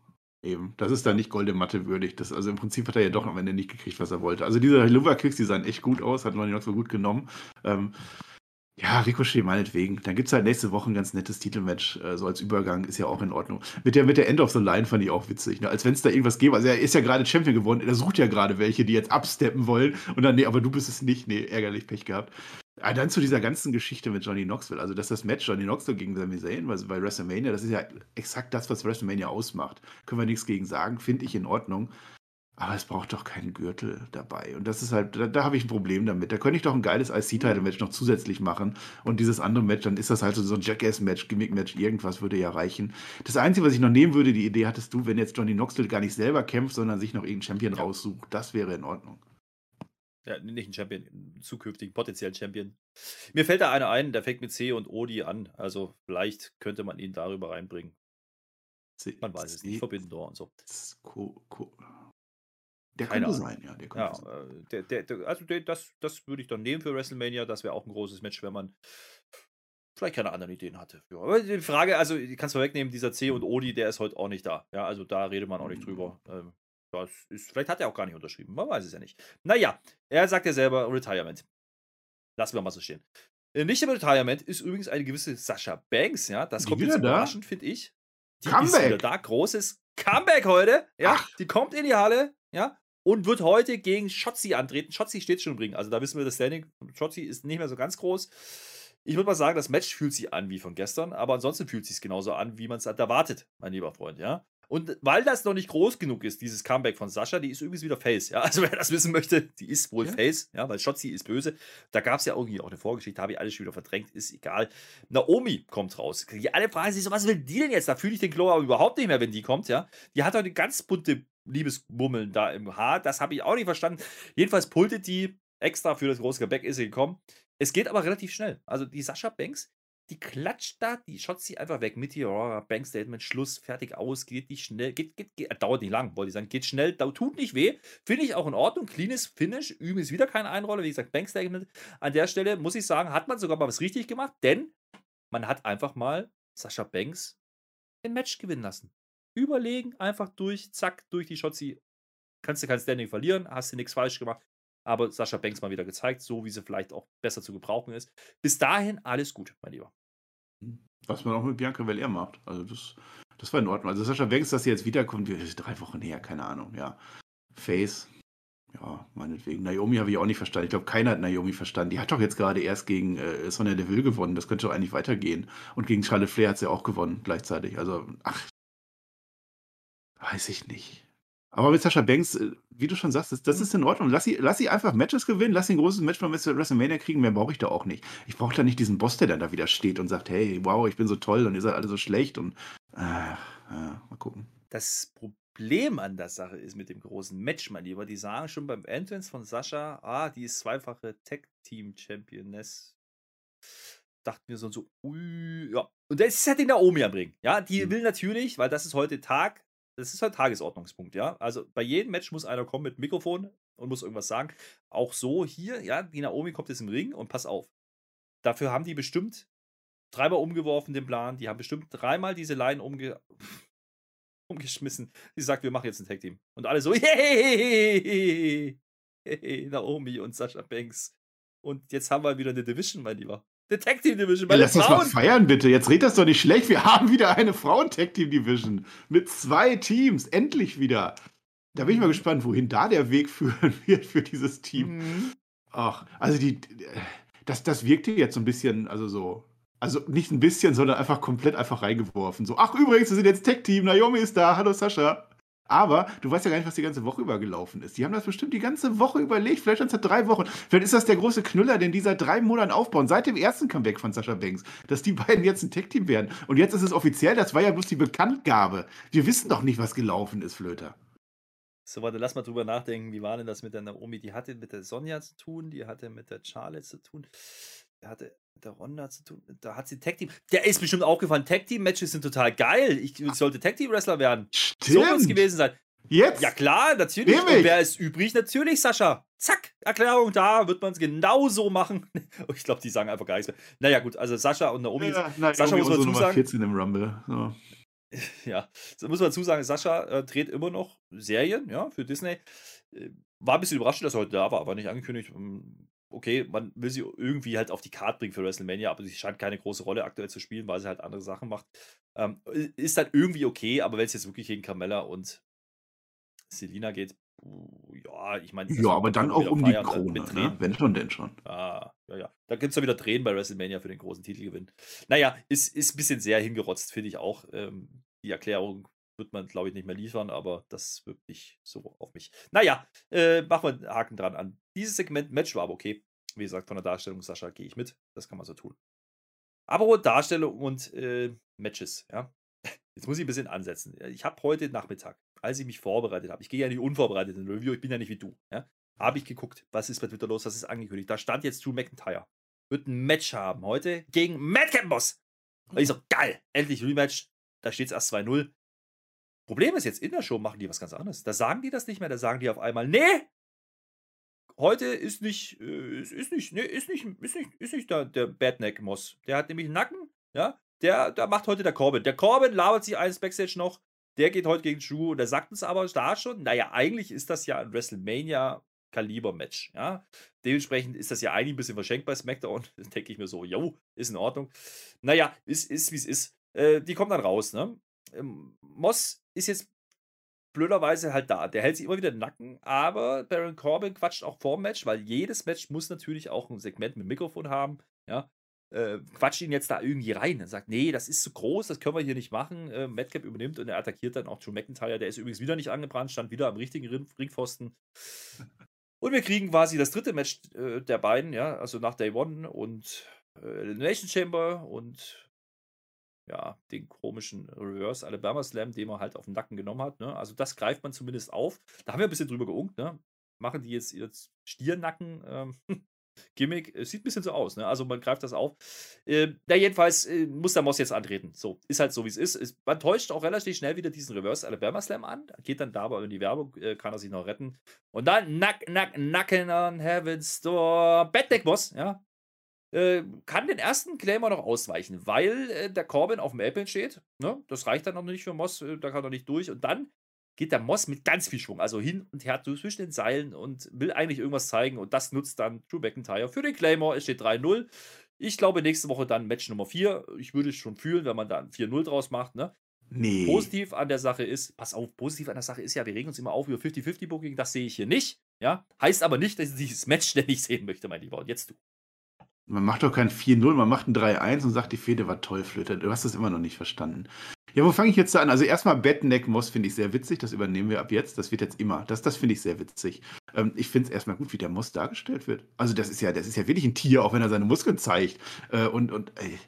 Eben. Das ist dann nicht Golde Matte würdig. Das, also im Prinzip hat er ja doch am Ende nicht gekriegt, was er wollte. Also diese Luva Kicks, die sahen echt gut aus, hat Lonnie Knox so gut genommen. Ähm, ja, Ricochet meinetwegen. Dann gibt es halt nächste Woche ein ganz nettes Titelmatch, äh, so als Übergang, ist ja auch in Ordnung. Mit der, mit der End of the Line fand ich auch witzig, ne? als wenn es da irgendwas gäbe. Also er ist ja gerade Champion geworden, er sucht ja gerade welche, die jetzt absteppen wollen und dann, nee, aber du bist es nicht, nee, ärgerlich, Pech gehabt. Ah, dann zu dieser ganzen Geschichte mit Johnny Knoxville. Also, dass das Match Johnny Knoxville gegen Sami Zayn weil bei WrestleMania, das ist ja exakt das, was WrestleMania ausmacht. Können wir nichts gegen sagen, finde ich in Ordnung. Aber es braucht doch keinen Gürtel dabei. Und das ist halt, da, da habe ich ein Problem damit. Da könnte ich doch ein geiles IC-Title-Match noch zusätzlich machen. Und dieses andere Match, dann ist das halt so ein Jackass-Match, Gimmick-Match, irgendwas würde ja reichen. Das Einzige, was ich noch nehmen würde, die Idee hattest du, wenn jetzt Johnny Knoxville gar nicht selber kämpft, sondern sich noch irgendeinen Champion ja. raussucht. Das wäre in Ordnung. Ja, nicht ein Champion, einen zukünftigen potenziellen Champion. Mir fällt da einer ein, der fängt mit C und Odi an. Also vielleicht könnte man ihn darüber reinbringen. C man weiß es nicht. Verbindender und so. Co Co der Keine könnte sein, ja. Der könnte ja, sein. Äh, der, der, also der, das, das würde ich dann nehmen für WrestleMania. Das wäre auch ein großes Match, wenn man vielleicht keine anderen Ideen hatte. Ja, aber die Frage, also, ich kann es vorwegnehmen, dieser C und Odi, der ist heute auch nicht da. Ja, also da redet man auch nicht drüber. Ähm, das ist, vielleicht hat er auch gar nicht unterschrieben. Man weiß es ja nicht. Naja, er sagt ja selber Retirement. Lassen wir mal so stehen. Äh, nicht im Retirement ist übrigens eine gewisse Sascha Banks, ja. Das kommt jetzt überraschend, finde ich. Die Comeback. ist wieder da. Großes Comeback heute. Ja, Ach. die kommt in die Halle, ja, und wird heute gegen Schotzi antreten. Schotzi steht schon im Also da wissen wir, das Standing Schotzi ist nicht mehr so ganz groß. Ich würde mal sagen, das Match fühlt sich an wie von gestern, aber ansonsten fühlt sich genauso an, wie man es erwartet, mein lieber Freund, ja. Und weil das noch nicht groß genug ist, dieses Comeback von Sascha, die ist übrigens wieder Face. Ja? Also wer das wissen möchte, die ist wohl ja. Face, ja, weil Shotzi ist böse. Da gab es ja irgendwie auch eine Vorgeschichte, habe ich alles schon wieder verdrängt, ist egal. Naomi kommt raus. Die alle fragen sich so, was will die denn jetzt? Da fühle ich den Klo aber überhaupt nicht mehr, wenn die kommt, ja. Die hat eine ganz bunte Liebesmummeln da im Haar. Das habe ich auch nicht verstanden. Jedenfalls pultet die extra für das große Gebäck ist sie gekommen. Es geht aber relativ schnell. Also die Sascha Banks, die klatscht da, die schaut sie einfach weg mit oh, Bank Statement, Schluss, fertig aus, geht nicht schnell, geht, geht, geht, dauert nicht lang, wollte ich sagen, geht schnell, tut nicht weh, finde ich auch in Ordnung, cleanes Finish, übrigens wieder keine Einrolle, wie gesagt, Bank Statement, an der Stelle muss ich sagen, hat man sogar mal was richtig gemacht, denn man hat einfach mal Sascha Banks ein Match gewinnen lassen. Überlegen, einfach durch, zack, durch die Shotzi, kannst du kein Standing verlieren, hast du nichts falsch gemacht, aber Sascha Banks mal wieder gezeigt, so wie sie vielleicht auch besser zu gebrauchen ist. Bis dahin alles gut, mein Lieber. Was man auch mit Bianca Belair macht. Also das, das war in Ordnung. Also Sascha Banks, dass sie jetzt wiederkommt, drei Wochen her, keine Ahnung, ja. Face, ja, meinetwegen. Naomi habe ich auch nicht verstanden. Ich glaube, keiner hat Naomi verstanden. Die hat doch jetzt gerade erst gegen äh, Sonja Deville gewonnen. Das könnte doch eigentlich weitergehen. Und gegen Charlotte Flair hat sie auch gewonnen gleichzeitig. Also, ach, weiß ich nicht. Aber mit Sascha Banks, äh, wie du schon sagst, das, das ist in Ordnung. Lass sie, lass sie einfach Matches gewinnen, lass sie ein großes Match bei WrestleMania kriegen, mehr brauche ich da auch nicht. Ich brauche da nicht diesen Boss, der dann da wieder steht und sagt, hey, wow, ich bin so toll und ihr seid alle so schlecht und äh, äh, mal gucken. Das Problem an der Sache ist mit dem großen Match, mein Lieber, die sagen schon beim Entrance von Sascha, ah, die ist zweifache Tag-Team-Championess. Dachten wir so, so, ui, ja. Und das ist halt den Naomi am Ring. Ja, die Mhm. will natürlich, weil das ist heute Tag, das ist halt Tagesordnungspunkt, ja. Also bei jedem Match muss einer kommen mit Mikrofon und muss irgendwas sagen. Auch so hier, ja, die Naomi kommt jetzt im Ring und pass auf. Dafür haben die bestimmt dreimal umgeworfen den Plan, die haben bestimmt dreimal diese Line umge umgeschmissen. Sie sagt, wir machen jetzt ein Tag Team. Und alle so, yay! Naomi und Sascha Banks. Und jetzt haben wir wieder eine Division, mein Lieber. Team Division bei Ja, lass das mal feiern, bitte. Jetzt red das doch nicht schlecht. Wir haben wieder eine Frauen-Tag-Team-Division mit zwei Teams. Endlich wieder. Da bin ich mal Mhm. gespannt, wohin da der Weg führen wird für dieses Team. Mhm. Ach, also die, das, das wirkte jetzt so ein bisschen, also so, also nicht ein bisschen, sondern einfach komplett einfach reingeworfen. So, ach übrigens, wir sind jetzt Tech-Team, Naomi ist da, hallo Sascha. Aber du weißt ja gar nicht, was die ganze Woche über gelaufen ist. Die haben das bestimmt die ganze Woche überlegt, vielleicht schon seit drei Wochen. Vielleicht ist das der große Knüller, den die seit drei Monaten aufbauen, seit dem ersten Comeback von Sascha Banks, dass die beiden jetzt ein Tech-Team werden. Und jetzt ist es offiziell, das war ja bloß die Bekanntgabe. Wir wissen doch nicht, was gelaufen ist, Flöter. So, warte, lass mal drüber nachdenken. Wie war denn das mit der Naomi? Die hatte mit der Sonja zu tun, die hatte mit der Charlotte zu tun, hatte mit der Ronda zu tun. Da hat sie Tag Team. Der ist bestimmt aufgefallen. Tag Team Matches sind total geil. Ich sollte Tag Team Wrestler werden. So wird es Stimmt. gewesen sein. Jetzt? Ja klar, natürlich. Und ich. wer ist übrig? Natürlich Sascha. Zack, Erklärung da, wird man es genau so machen. Oh, ich glaube, die sagen einfach gar nichts mehr. Naja gut, also Sascha und Naomi, ja, Ja, Naomi Sascha muss man Nummer zusagen. 14 im Rumble. So. so muss man dazu sagen, Sascha äh, dreht immer noch Serien, ja, für Disney. Äh, war ein bisschen überrascht, dass er heute da war, aber nicht angekündigt. Okay, man will sie irgendwie halt auf die Karte bringen für WrestleMania, aber sie scheint keine große Rolle aktuell zu spielen, weil sie halt andere Sachen macht. Ähm, ist dann irgendwie okay, aber wenn es jetzt wirklich gegen Carmella und Selina geht, ja, ich meine. Ja, aber dann auch um die Krone, ne? Wenn schon, denn schon. Ah, ja, ja. Da gibt es ja wieder Tränen bei WrestleMania für den großen Titelgewinn. Naja, ist, ist ein bisschen sehr hingerotzt, finde ich auch. Ähm, die Erklärung wird man, glaube ich, nicht mehr liefern, aber das wirkt nicht so auf mich. Naja, äh, machen wir einen Haken dran an. Dieses Segment Match war aber okay. Wie gesagt, von der Darstellung, Sascha, gehe ich mit. Das kann man so tun. Aber Darstellung und äh, Matches, ja. Jetzt muss ich ein bisschen ansetzen. Ich habe heute Nachmittag, als ich mich vorbereitet habe, ich gehe ja nicht unvorbereitet in Review, ich bin ja nicht wie du, ja, habe ich geguckt, was ist bei Twitter los, was ist angekündigt. Da stand jetzt Drew McIntyre. Wird ein Match haben heute gegen Madcap Boss. Und ich so, geil, endlich Rematch. Da steht es erst 2-0. Problem ist jetzt, in der Show machen die was ganz anderes. Da sagen die das nicht mehr, da sagen die auf einmal, nee, heute ist nicht, äh, ist, nicht, nee, ist nicht, ist nicht, ist nicht der, der Badneck Moss. Der hat nämlich einen Nacken, ja, der, der macht heute der Corbin. Der Corbin labert sich eins Backstage noch, der geht heute gegen Drew und der sagt uns aber da schon, naja, eigentlich ist das ja ein WrestleMania Kaliber-Match, ja. Dementsprechend ist das ja eigentlich ein bisschen verschenkt bei SmackDown. Dann denke ich mir so, jo, ist in Ordnung. Naja, ist, ist wie es ist. Äh, die kommen dann raus, ne? Ähm, Moss ist jetzt blöderweise halt da. Der hält sich immer wieder den Nacken, aber Baron Corbin quatscht auch vor dem Match, weil jedes Match muss natürlich auch ein Segment mit Mikrofon haben, ja. Äh, quatscht ihn jetzt da irgendwie rein und sagt, nee, das ist zu groß, das können wir hier nicht machen. Äh, Madcap übernimmt und er attackiert dann auch Drew McIntyre, der ist übrigens wieder nicht angebrannt, stand wieder am richtigen Ring Ringpfosten. Und wir kriegen quasi das dritte Match äh, der beiden, ja, also nach Day One und äh, Elimination Chamber und ja, den komischen Reverse Alabama Slam, den man halt auf den Nacken genommen hat. Ne? Also das greift man zumindest auf. Da haben wir ein bisschen drüber geunkt, ne? Machen die jetzt jetzt Stiernacken ähm, Gimmick? Es sieht ein bisschen so aus, ne? Also man greift das auf. Äh, na, jedenfalls äh, muss der Moss jetzt antreten. So, ist halt so, wie es ist. ist. Man täuscht auch relativ schnell wieder diesen Reverse Alabama Slam an. Geht dann da aber in die Werbung, äh, kann er sich noch retten. Und dann Nack, Nack, Nacken an Heaven's Door. Badneck Boss, ja. Äh, kann den ersten Claimer noch ausweichen, weil äh, der Corbin auf dem Apple steht. Ne? Das reicht dann noch nicht für Moss, äh, da kann er nicht durch. Und dann geht der Moss mit ganz viel Schwung, also hin und her zwischen den Seilen und will eigentlich irgendwas zeigen. Und das nutzt dann Drew McIntyre für den Claymore. Es steht 3-0. Ich glaube, nächste Woche dann Match Nummer 4. Ich würde es schon fühlen, wenn man da ein 4-0 draus macht. Ne? Nee. Positiv an der Sache ist, pass auf, positiv an der Sache ist ja, wir regen uns immer auf über 50-50-Booking, das sehe ich hier nicht. Ja, heißt aber nicht, dass ich dieses Match ständig sehen möchte, mein Lieber. Und jetzt du. Man macht doch kein 4-0, man macht ein 3-1 und sagt, die Fehde war toll, Flöter. Du hast das immer noch nicht verstanden. Ja, wo fange ich jetzt an? Also erstmal Batneck Moss finde ich sehr witzig, das übernehmen wir ab jetzt. Das wird jetzt immer. Das, das finde ich sehr witzig. Ähm, ich finde es erstmal gut, wie der Moss dargestellt wird. Also das ist ja, das ist ja wirklich ein Tier, auch wenn er seine Muskeln zeigt. Äh, und, und ey,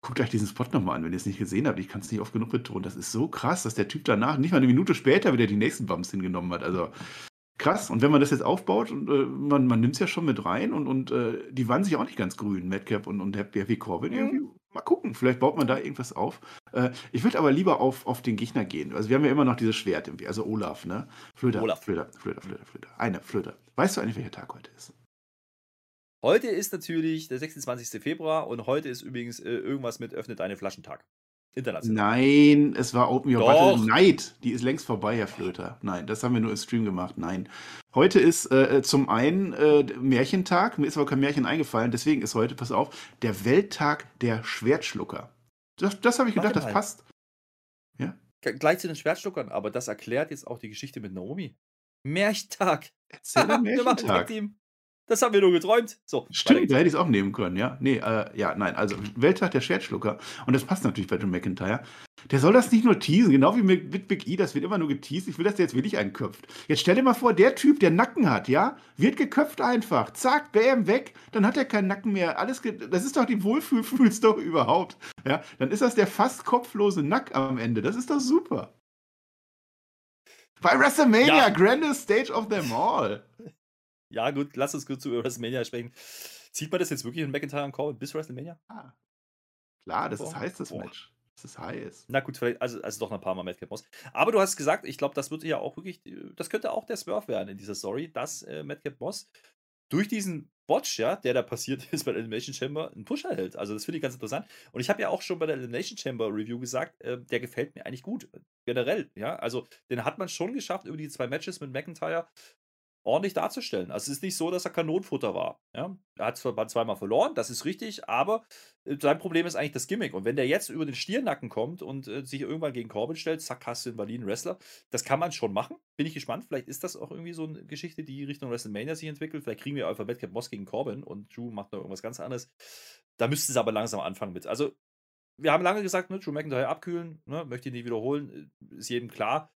guckt euch diesen Spot nochmal an, wenn ihr es nicht gesehen habt. Ich kann es nicht oft genug betonen. Das ist so krass, dass der Typ danach nicht mal eine Minute später wieder die nächsten Bumps hingenommen hat. Also krass. Und wenn man das jetzt aufbaut, und äh, man, man nimmt es ja schon mit rein und, und äh, die waren sich auch nicht ganz grün, Madcap und, und Happy Corbin. Irgendwie, mal gucken, vielleicht baut man da irgendwas auf. Äh, ich würde aber lieber auf, auf den Gegner gehen. Also wir haben ja immer noch dieses Schwert irgendwie, also Olaf, ne? Flöter, Olaf. Flöter, Flöter, Flöter, Flöter. Eine Flöter. Weißt du eigentlich, welcher Tag heute ist? Heute ist natürlich der 26. Februar und heute ist übrigens äh, irgendwas mit Öffnet deine Flaschentag. International. Nein, es war Open Your Doch. Battle Night. Die ist längst vorbei, Herr Flöter. Nein, das haben wir nur im Stream gemacht. Nein. Heute ist äh, zum einen äh, Märchentag. Mir ist aber kein Märchen eingefallen. Deswegen ist heute, pass auf, der Welttag der Schwertschlucker. Das, das habe ich gedacht, das passt. G- Gleich zu den Schwertschluckern, aber das erklärt jetzt auch die Geschichte mit Naomi. Märchentag. Erzähl Märchentag. Tag-Team. Das haben wir nur geträumt. So, Stimmt, da hätte ich es auch nehmen können, ja. Nee, äh, ja, nein, also Welttag der Schwertschlucker. Und das passt natürlich bei John McIntyre. Der soll das nicht nur teasen, genau wie mit, Big E, das wird immer nur geteased. Ich will, dass der jetzt wirklich einen köpft. Jetzt stell dir mal vor, der Typ, der Nacken hat, ja, wird geköpft einfach. Zack, bam, weg. Dann hat er keinen Nacken mehr. Alles das ist doch die Wohlfühlstory überhaupt. Ja, dann ist das der fast kopflose Nack am Ende. Das ist doch super. Bei WrestleMania, Ja. grandest stage of them all. Ja, gut, lass uns kurz über WrestleMania sprechen. Zieht man das jetzt wirklich in McIntyre und Corbin bis WrestleMania? Ah. Klar, das ist heiß, das boah. Match. Das ist heiß. Na gut, vielleicht, also, also doch noch ein paar Mal Madcap Moss. Aber du hast gesagt, ich glaube, das wird ja auch wirklich, das könnte auch der Swerve werden in dieser Story, dass äh, Madcap Moss durch diesen Botch, ja, der da passiert ist bei der Elimination Chamber, einen Push erhält. Also das finde ich ganz interessant. Und ich habe ja auch schon bei der Elimination Chamber Review gesagt, äh, der gefällt mir eigentlich gut. Generell, ja. Also den hat man schon geschafft, über die zwei Matches mit McIntyre ordentlich darzustellen. Also es ist nicht so, dass er Kanonenfutter war. Ja? Er hat zwar zweimal verloren, das ist richtig, aber äh, sein Problem ist eigentlich das Gimmick. Und wenn der jetzt über den Stirnacken kommt und äh, sich irgendwann gegen Corbin stellt, zack, hast du einen validen Wrestler, das kann man schon machen. Bin ich gespannt. Vielleicht ist das auch irgendwie so eine Geschichte, die Richtung WrestleMania sich entwickelt. Vielleicht kriegen wir Alpha Batcap Moss gegen Corbin und Drew macht noch irgendwas ganz anderes. Da müsste es aber langsam anfangen mit. Also, wir haben lange gesagt, ne, Drew McIntyre abkühlen, ne, möchte ihn nicht wiederholen, äh, ist jedem klar.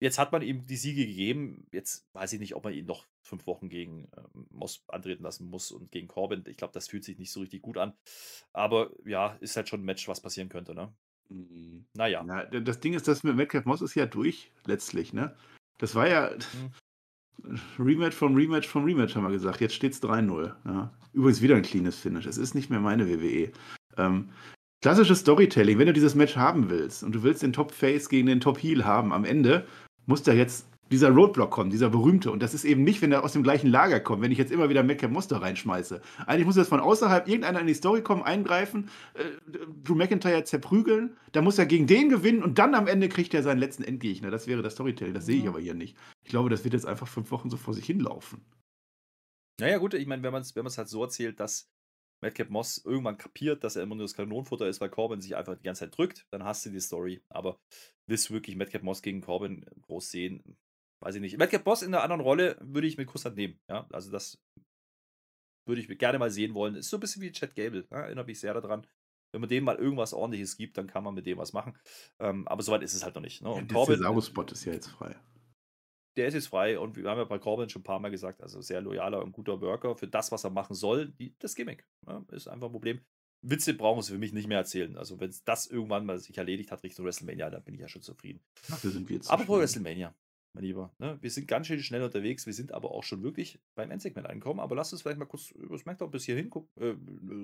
Jetzt hat man ihm die Siege gegeben. Jetzt weiß ich nicht, ob man ihn noch fünf Wochen gegen ähm, Moss antreten lassen muss und gegen Corbin. Ich glaube, das fühlt sich nicht so richtig gut an. Aber ja, ist halt schon ein Match, was passieren könnte, ne? Mhm. Naja. Ja, d- das Ding ist, das mit Metcalf Moss ist ja durch, letztlich, ne? Das war ja Rematch vom Rematch vom Rematch, haben wir gesagt. Jetzt steht es 3-0. Ja. Übrigens wieder ein cleanes Finish. Es ist nicht mehr meine WWE. Ähm, klassisches Storytelling, wenn du dieses Match haben willst und du willst den Top Face gegen den Top Heel haben, am Ende muss da jetzt dieser Roadblock kommen, dieser berühmte. Und das ist eben nicht, wenn er aus dem gleichen Lager kommt, wenn ich jetzt immer wieder Metcalf da reinschmeiße. Eigentlich muss jetzt von außerhalb irgendeiner in die Story kommen, eingreifen, äh, Drew McIntyre zerprügeln, da muss er gegen den gewinnen und dann am Ende kriegt er seinen letzten Endgegner. Das wäre das Storytelling. Das sehe ich aber hier nicht. Ich glaube, das wird jetzt einfach fünf Wochen so vor sich hinlaufen. Naja, gut, ich meine, wenn man es wenn man's halt so erzählt, dass Madcap Moss irgendwann kapiert, dass er immer nur das Kanonenfutter ist, weil Corbin sich einfach die ganze Zeit drückt, dann hast du die Story. Aber willst du wirklich Madcap Moss gegen Corbin groß sehen? Weiß ich nicht. Madcap Moss in einer anderen Rolle würde ich mit Kusshand nehmen. Ja, also das würde ich gerne mal sehen wollen. Ist so ein bisschen wie Chad Gable. Ja, erinnert mich sehr daran. Wenn man dem mal irgendwas ordentliches gibt, dann kann man mit dem was machen. Ähm, aber soweit ist es halt noch nicht. Ne? Und der Corbin, Cesaro-Spot ist ja jetzt frei. Der ist jetzt frei und wir haben ja bei Corbin schon ein paar Mal gesagt, also sehr loyaler und guter Worker für das, was er machen soll. Die, das Gimmick ne, ist einfach ein Problem. Witze brauchen wir für mich nicht mehr erzählen. Also, wenn es das irgendwann mal sich erledigt hat Richtung WrestleMania, dann bin ich ja schon zufrieden. Dafür sind wir jetzt. Apropos. WrestleMania, mein Lieber. Ne? Wir sind ganz schön schnell unterwegs. Wir sind aber auch schon wirklich beim Endsegment angekommen. Aber lass uns vielleicht mal kurz über SmackDown bis hierhin guck- äh,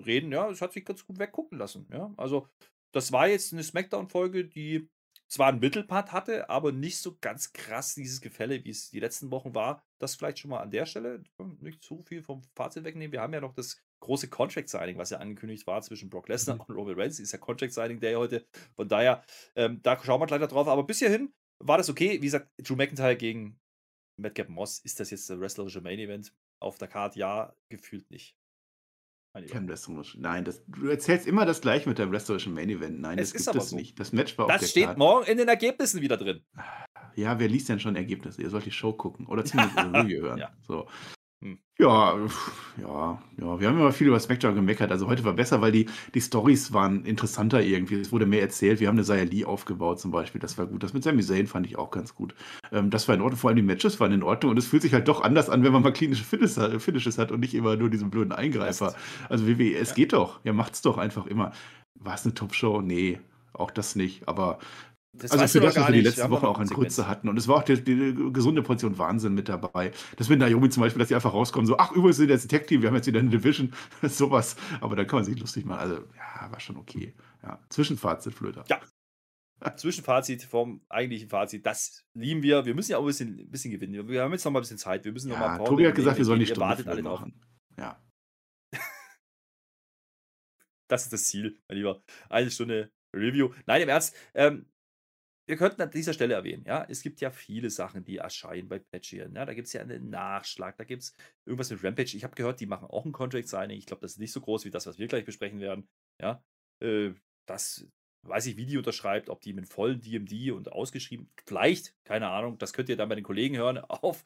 reden. Ja, es hat sich ganz gut weggucken lassen. Ja, also das war jetzt eine SmackDown-Folge, die zwar einen Mittelpart hatte, aber nicht so ganz krass dieses Gefälle, wie es die letzten Wochen war. Das vielleicht schon mal an der Stelle. Nicht zu viel vom Fazit wegnehmen. Wir haben ja noch das große Contract-Signing, was ja angekündigt war zwischen Brock Lesnar Mhm. und Roman Reigns. Ist ja Contract-Signing Day heute. Von daher, ähm, da schauen wir gleich drauf. Aber bis hierhin war das okay. Wie gesagt, Drew McIntyre gegen Madcap Moss. Ist das jetzt der wrestlerische Main-Event? Auf der Karte ja, gefühlt nicht. Kein wrestlerischen. Nein, das, du erzählst immer das gleiche mit deinem wrestlerischen Main Event. Nein, Es das ist gibt es so. nicht. Das Match war auf Das der steht Karte. morgen in den Ergebnissen wieder drin. Ja, wer liest denn schon Ergebnisse? Ihr sollt die Show gucken oder zumindest eine Review hören. Ja. So. Hm. Ja, ja, ja. Wir haben immer viel über SmackDown gemeckert. Also heute war besser, weil die, die Stories waren interessanter irgendwie. Es wurde mehr erzählt. Wir haben eine Saya Lee aufgebaut zum Beispiel. Das war gut. Das mit Sami Zayn fand ich auch ganz gut. Ähm, das war in Ordnung. Vor allem die Matches waren in Ordnung. Und es fühlt sich halt doch anders an, wenn man mal klinische Finishes hat und nicht immer nur diesen blöden Eingreifer. Also WWE, es ja. geht doch. Ja, macht's doch einfach immer. War es eine Top-Show? Nee, auch das nicht. Aber das also für das, was wir die letzte Woche auch an Kurze hatten. Und es war auch die, die, gesunde Portion Wahnsinn mit dabei. Das mit Naomi zum Beispiel, dass sie einfach rauskommen, so, ach, übrigens sind jetzt ein Tech-Team, wir haben jetzt wieder eine Division, sowas. Aber da kann man sich lustig machen. Also, ja, war schon okay. Ja. Zwischenfazit, Flöter. Ja. Zwischenfazit vom eigentlichen Fazit, das lieben wir. Wir müssen ja auch ein bisschen, ein bisschen gewinnen. Wir haben jetzt noch mal ein bisschen Zeit. Wir müssen noch ja, mal Tobi hat gesagt, wir sollen die Stunde alle machen. Ja. das ist das Ziel, mein Lieber. Eine Stunde Review. Nein, im Ernst. Ähm, wir könnten an dieser Stelle erwähnen, ja, es gibt ja viele Sachen, die erscheinen bei Patreon. Ja, da gibt es ja einen Nachschlag, da gibt es irgendwas mit Rampage. Ich habe gehört, die machen auch ein Contract Signing. Ich glaube, das ist nicht so groß wie das, was wir gleich besprechen werden. Ja, äh, das weiß ich, wie die unterschreibt, ob die mit vollen DMD und ausgeschrieben, vielleicht, keine Ahnung, das könnt ihr dann bei den Kollegen hören auf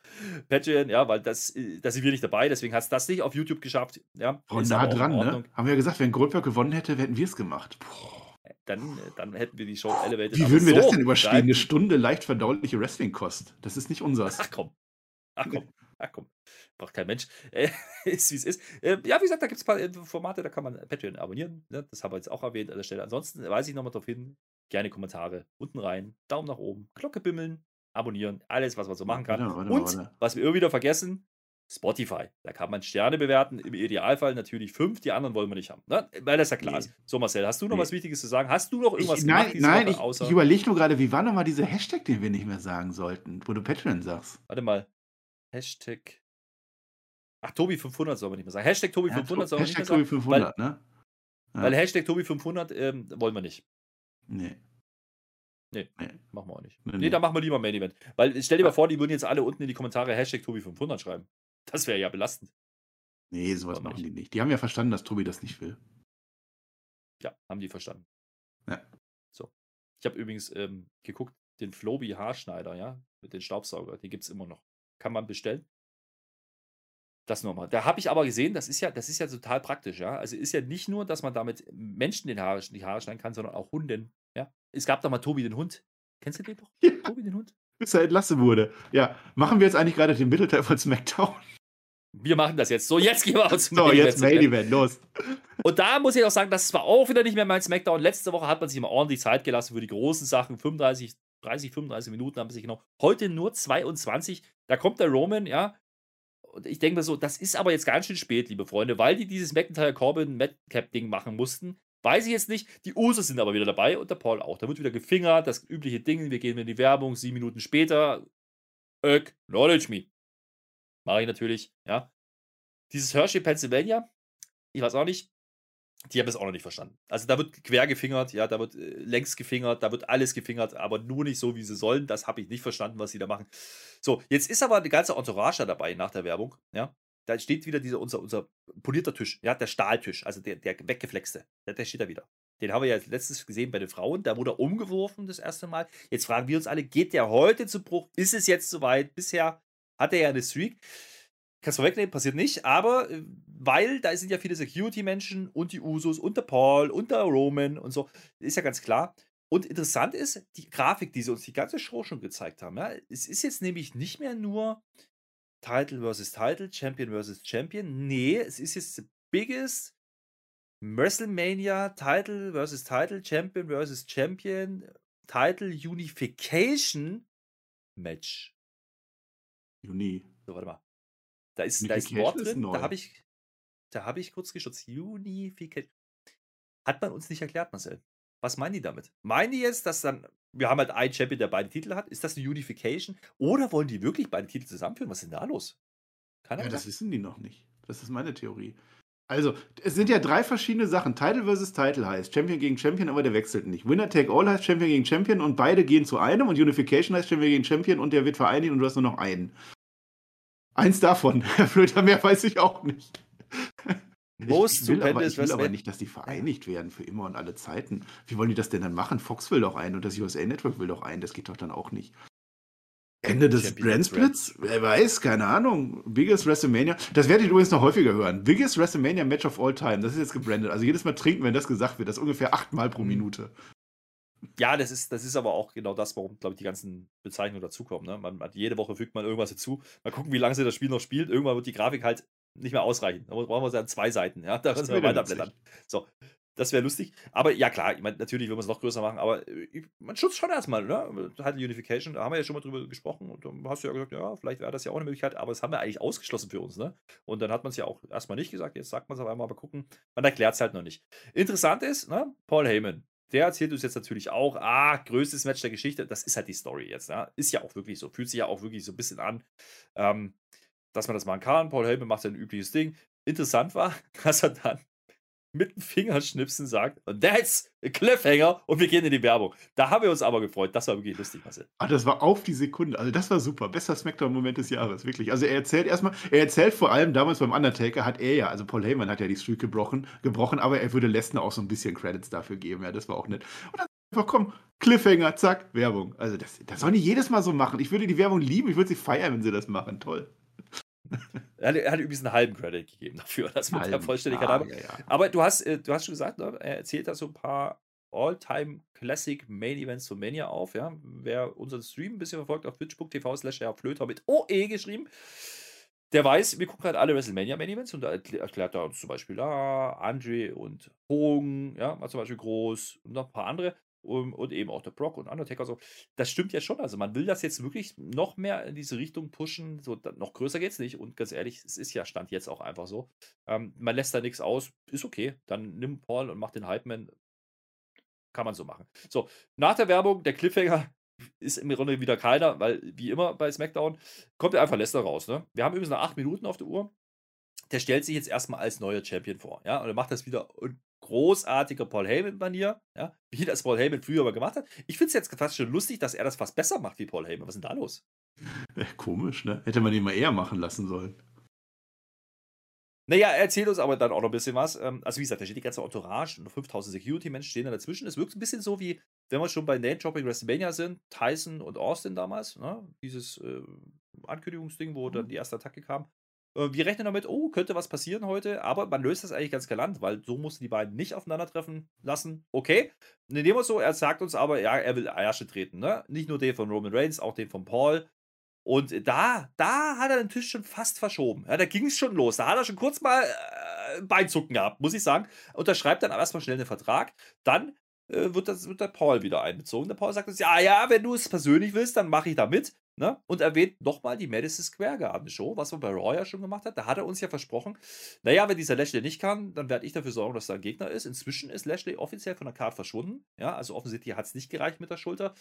Patreon, ja, weil das, äh, da sind wir nicht dabei, deswegen hat es das nicht auf YouTube geschafft, ja. Oh, nah dran, ne? Haben wir ja gesagt, wenn Goldberg gewonnen hätte, hätten wir es gemacht. Boah dann, dann hätten wir die Show elevated. Wie würden wir so das denn überstehen? Eine Stunde leicht verdauliche Wrestling-Kost. Das ist nicht unseres. Ach komm. Ach komm. Ach komm. Braucht kein Mensch. Äh, ist wie es ist. Äh, ja, wie gesagt, da gibt es ein paar äh, Formate, da kann man Patreon abonnieren. Ne? Das haben wir jetzt auch erwähnt an der Stelle. Ansonsten weise ich nochmal darauf hin. Gerne Kommentare unten rein, Daumen nach oben, Glocke bimmeln, abonnieren, alles, was man so machen kann. Warte, warte, Und warte. was wir immer wieder vergessen, Spotify. Da kann man Sterne bewerten. Im Idealfall natürlich fünf. Die anderen wollen wir nicht haben. Ne? Weil das ja klar nee. ist. So, Marcel, hast du noch nee. was Wichtiges zu sagen? Hast du noch irgendwas ich, nein, Nein, ich, ich überlege nur gerade, wie war nochmal dieser Hashtag, den wir nicht mehr sagen sollten, wo du Patreon sagst? Warte mal. Hashtag. Ach, Tobi500 soll man nicht mehr sagen. Hashtag Tobi500 ja, soll man nicht mehr sagen. Hashtag Tobi500, ne? Ja. Weil Hashtag Tobi500 ähm, wollen wir nicht. Nee. Nee, nee, machen wir auch nicht. Nee, nee, dann machen wir lieber Main Event. Weil stell dir mal vor, die würden jetzt alle unten in die Kommentare Hashtag Tobi500 schreiben. Das wäre ja belastend. Nee, sowas machen nicht. die nicht. Die haben ja verstanden, dass Tobi das nicht will. Ja, haben die verstanden. Ja. So. Ich habe übrigens ähm, geguckt, den Floby Haarschneider, ja, mit den Staubsauger, den gibt es immer noch. Kann man bestellen. Das nochmal. Da habe ich aber gesehen, das ist ja, das ist ja total praktisch, ja. Also ist ja nicht nur, dass man damit Menschen den Haare, die Haare schneiden kann, sondern auch Hunden. Ja. Es gab doch mal Tobi den Hund. Kennst du den doch? Ja. Tobi den Hund? Bis er entlassen wurde. Ja. Machen wir jetzt eigentlich gerade den Mittelteil von SmackDown? Wir machen das jetzt. So, jetzt gehen wir uns zum So, jetzt Main Event, los. Und da muss ich auch sagen, das war auch wieder nicht mehr mein SmackDown. Letzte Woche hat man sich immer ordentlich Zeit gelassen für die großen Sachen. 35, 30, 35 Minuten haben sie sich genommen. Heute nur 22. Da kommt der Roman, ja. Und ich denke mir so, das ist aber jetzt ganz schön spät, liebe Freunde, weil die dieses McIntyre Corbin Madcap Ding machen mussten. Weiß ich jetzt nicht. Die Usos sind aber wieder dabei und der Paul auch. Da wird wieder gefingert, das übliche Ding. Wir gehen in die Werbung, sieben Minuten später. Acknowledge me. Mache ich natürlich, ja. Dieses Hershey, Pennsylvania, ich weiß auch nicht, die haben es auch noch nicht verstanden. Also da wird quer gefingert, ja, da wird äh, längs gefingert, da wird alles gefingert, aber nur nicht so, wie sie sollen. Das habe ich nicht verstanden, was sie da machen. So, jetzt ist aber eine ganze Entourage dabei nach der Werbung, ja. Da steht wieder dieser, unser, unser polierter Tisch, ja, der Stahltisch, also der, der weggeflexte, der, der steht da wieder. Den haben wir ja letztes gesehen bei den Frauen. Da wurde er umgeworfen das erste Mal. Jetzt fragen wir uns alle, geht der heute zu Bruch? Ist es jetzt soweit? Bisher hat er ja eine Streak. Kannst du wegnehmen, passiert nicht, aber äh, weil da sind ja viele Security-Menschen und die Usos und der Paul und der Roman und so, ist ja ganz klar. Und interessant ist die Grafik, die sie uns die ganze Show schon gezeigt haben. Ja? Es ist jetzt nämlich nicht mehr nur Title versus Title, Champion versus Champion. Nee, es ist jetzt the biggest WrestleMania Title versus Title, Champion versus Champion, Title Unification Match. Uni. So, warte mal. Da ist, da ist ein Wort drin, da habe ich, da ich kurz geschützt. Unification. Hat man uns nicht erklärt, Marcel. Was meinen die damit? Meinen die jetzt, dass dann, wir haben halt einen Champion, der beide Titel hat? Ist das eine Unification? Oder wollen die wirklich beide Titel zusammenführen? Was ist denn da los? Keine ja, das wissen die noch nicht. Das ist meine Theorie. Also, es sind ja drei verschiedene Sachen. Title versus Title heißt Champion gegen Champion, aber der wechselt nicht. Winner Take All heißt Champion gegen Champion und beide gehen zu einem und Unification heißt Champion gegen Champion und der wird vereinigt und du hast nur noch einen. Eins davon. Flöter mehr weiß ich auch nicht. Most ich, will, aber, ich will aber nicht, dass die vereinigt werden für immer und alle Zeiten. Wie wollen die das denn dann machen? Fox will doch ein und das USA Network will doch ein. Das geht doch dann auch nicht. Ende des Brand Splits? Wer weiß, keine Ahnung. Biggest WrestleMania. Das werdet ihr übrigens noch häufiger hören. Biggest WrestleMania Match of all time. Das ist jetzt gebrandet. Also jedes Mal trinken, wenn das gesagt wird. Das ist ungefähr achtmal pro mhm. Minute. Ja, das ist, das ist aber auch genau das, warum, glaube ich, die ganzen Bezeichnungen dazukommen. Ne? Man, jede Woche fügt man irgendwas dazu. Mal gucken, wie lange sie das Spiel noch spielt. Irgendwann wird die Grafik halt nicht mehr ausreichen. Da brauchen wir dann zwei Seiten. Ja? Da müssen wir weiterblättern. So, das wäre lustig. Aber ja, klar, ich meine, natürlich will man es noch größer machen, aber äh, man schützt schon erstmal, ne? Halt Unification, da haben wir ja schon mal drüber gesprochen und dann hast du ja gesagt, ja, vielleicht wäre das ja auch eine Möglichkeit, aber das haben wir eigentlich ausgeschlossen für uns, ne? Und dann hat man es ja auch erstmal nicht gesagt, jetzt sagt man es auf einmal, aber gucken, man erklärt es halt noch nicht. Interessant ist, ne? Paul Heyman, der erzählt uns jetzt natürlich auch, ah, größtes Match der Geschichte, das ist halt die Story jetzt, ne? Ist ja auch wirklich so, fühlt sich ja auch wirklich so ein bisschen an, ähm, dass man das machen kann. Paul Heyman macht sein übliches Ding. Interessant war, dass er dann mit dem Fingerschnipsen sagt, that's a cliffhanger und wir gehen in die Werbung. Da haben wir uns aber gefreut. Das war wirklich lustig, Marcel. Ah, das war auf die Sekunde. Also das war super. Bester Smackdown-Moment des Jahres, wirklich. Also er erzählt erstmal, er erzählt vor allem damals beim Undertaker hat er ja, also Paul Heyman hat ja die Streak gebrochen, gebrochen, aber er würde Lesnar auch so ein bisschen Credits dafür geben. Ja, das war auch nett. Und dann einfach, komm, Cliffhanger, zack, Werbung. Also das, das sollen die jedes Mal so machen. Ich würde die Werbung lieben, ich würde sie feiern, wenn sie das machen. Toll. Er hat, er hat übrigens einen halben Credit gegeben dafür, das mit der Vollständigkeit ah, ja, ja. Aber du hast, äh, du hast schon gesagt, ne, er erzählt da so ein paar All-Time Classic Main Events zu Mania auf. Ja? Wer unseren Stream ein bisschen verfolgt auf twitch.tv slash Flöter mit OE geschrieben, der weiß, wir gucken halt alle WrestleMania Main Events und da erklärt er uns zum Beispiel ah, Andre und Hogan, ja, war zum Beispiel groß und noch ein paar andere und eben auch der Brock und Undertaker so. Das stimmt ja schon. Also man will das jetzt wirklich noch mehr in diese Richtung pushen. So, noch größer geht es nicht. Und ganz ehrlich, es ist ja Stand jetzt auch einfach so. Ähm, man lässt da nichts aus, ist okay. Dann nimm Paul und mach den Hype-Man. Kann man so machen. So, nach der Werbung, der Cliffhanger ist im Grunde wieder keiner, weil wie immer bei SmackDown kommt er einfach Lesnar raus. Ne? Wir haben übrigens noch acht Minuten auf der Uhr. Der stellt sich jetzt erstmal als neuer Champion vor. Ja, und er macht das wieder großartiger Paul Heyman-Manier, ja, wie das Paul Heyman früher aber gemacht hat. Ich finde es jetzt fast schon lustig, dass er das fast besser macht wie Paul Heyman. Was ist denn da los? Ja, komisch, ne? Hätte man ihn mal eher machen lassen sollen. Naja, erzählt uns aber dann auch noch ein bisschen was. Ähm, also, wie gesagt, da steht die ganze Entourage und 5000 Security-Menschen stehen da dazwischen. Es wirkt ein bisschen so wie, wenn wir schon bei Name Dropping WrestleMania sind, Tyson und Austin damals, ne? dieses äh, Ankündigungsding, wo dann mhm. die erste Attacke kam. Äh, wir rechnen damit, oh, könnte was passieren heute, aber man löst das eigentlich ganz galant, weil so mussten die beiden nicht aufeinandertreffen lassen. Okay, nehmen wir so, er sagt uns aber, ja, er will Ärsche treten, ne? Nicht nur den von Roman Reigns, auch den von Paul. Und da, da hat er den Tisch schon fast verschoben. Ja, da ging es schon los. Da hat er schon kurz mal äh, Beinzucken gehabt, muss ich sagen. Unterschreibt dann aber erstmal schnell den Vertrag. Dann äh, wird, das, wird der Paul wieder einbezogen. Der Paul sagt uns, ja, ja, wenn du es persönlich willst, dann mache ich da mit. Ne? Und erwähnt nochmal die Madison Square Garden Show, was man bei Raw ja schon gemacht hat. Da hat er uns ja versprochen, naja, wenn dieser Lashley nicht kann, dann werde ich dafür sorgen, dass da ein Gegner ist. Inzwischen ist Lashley offiziell von der Karte verschwunden. Ja, also offensichtlich hat es nicht gereicht mit der Schulter.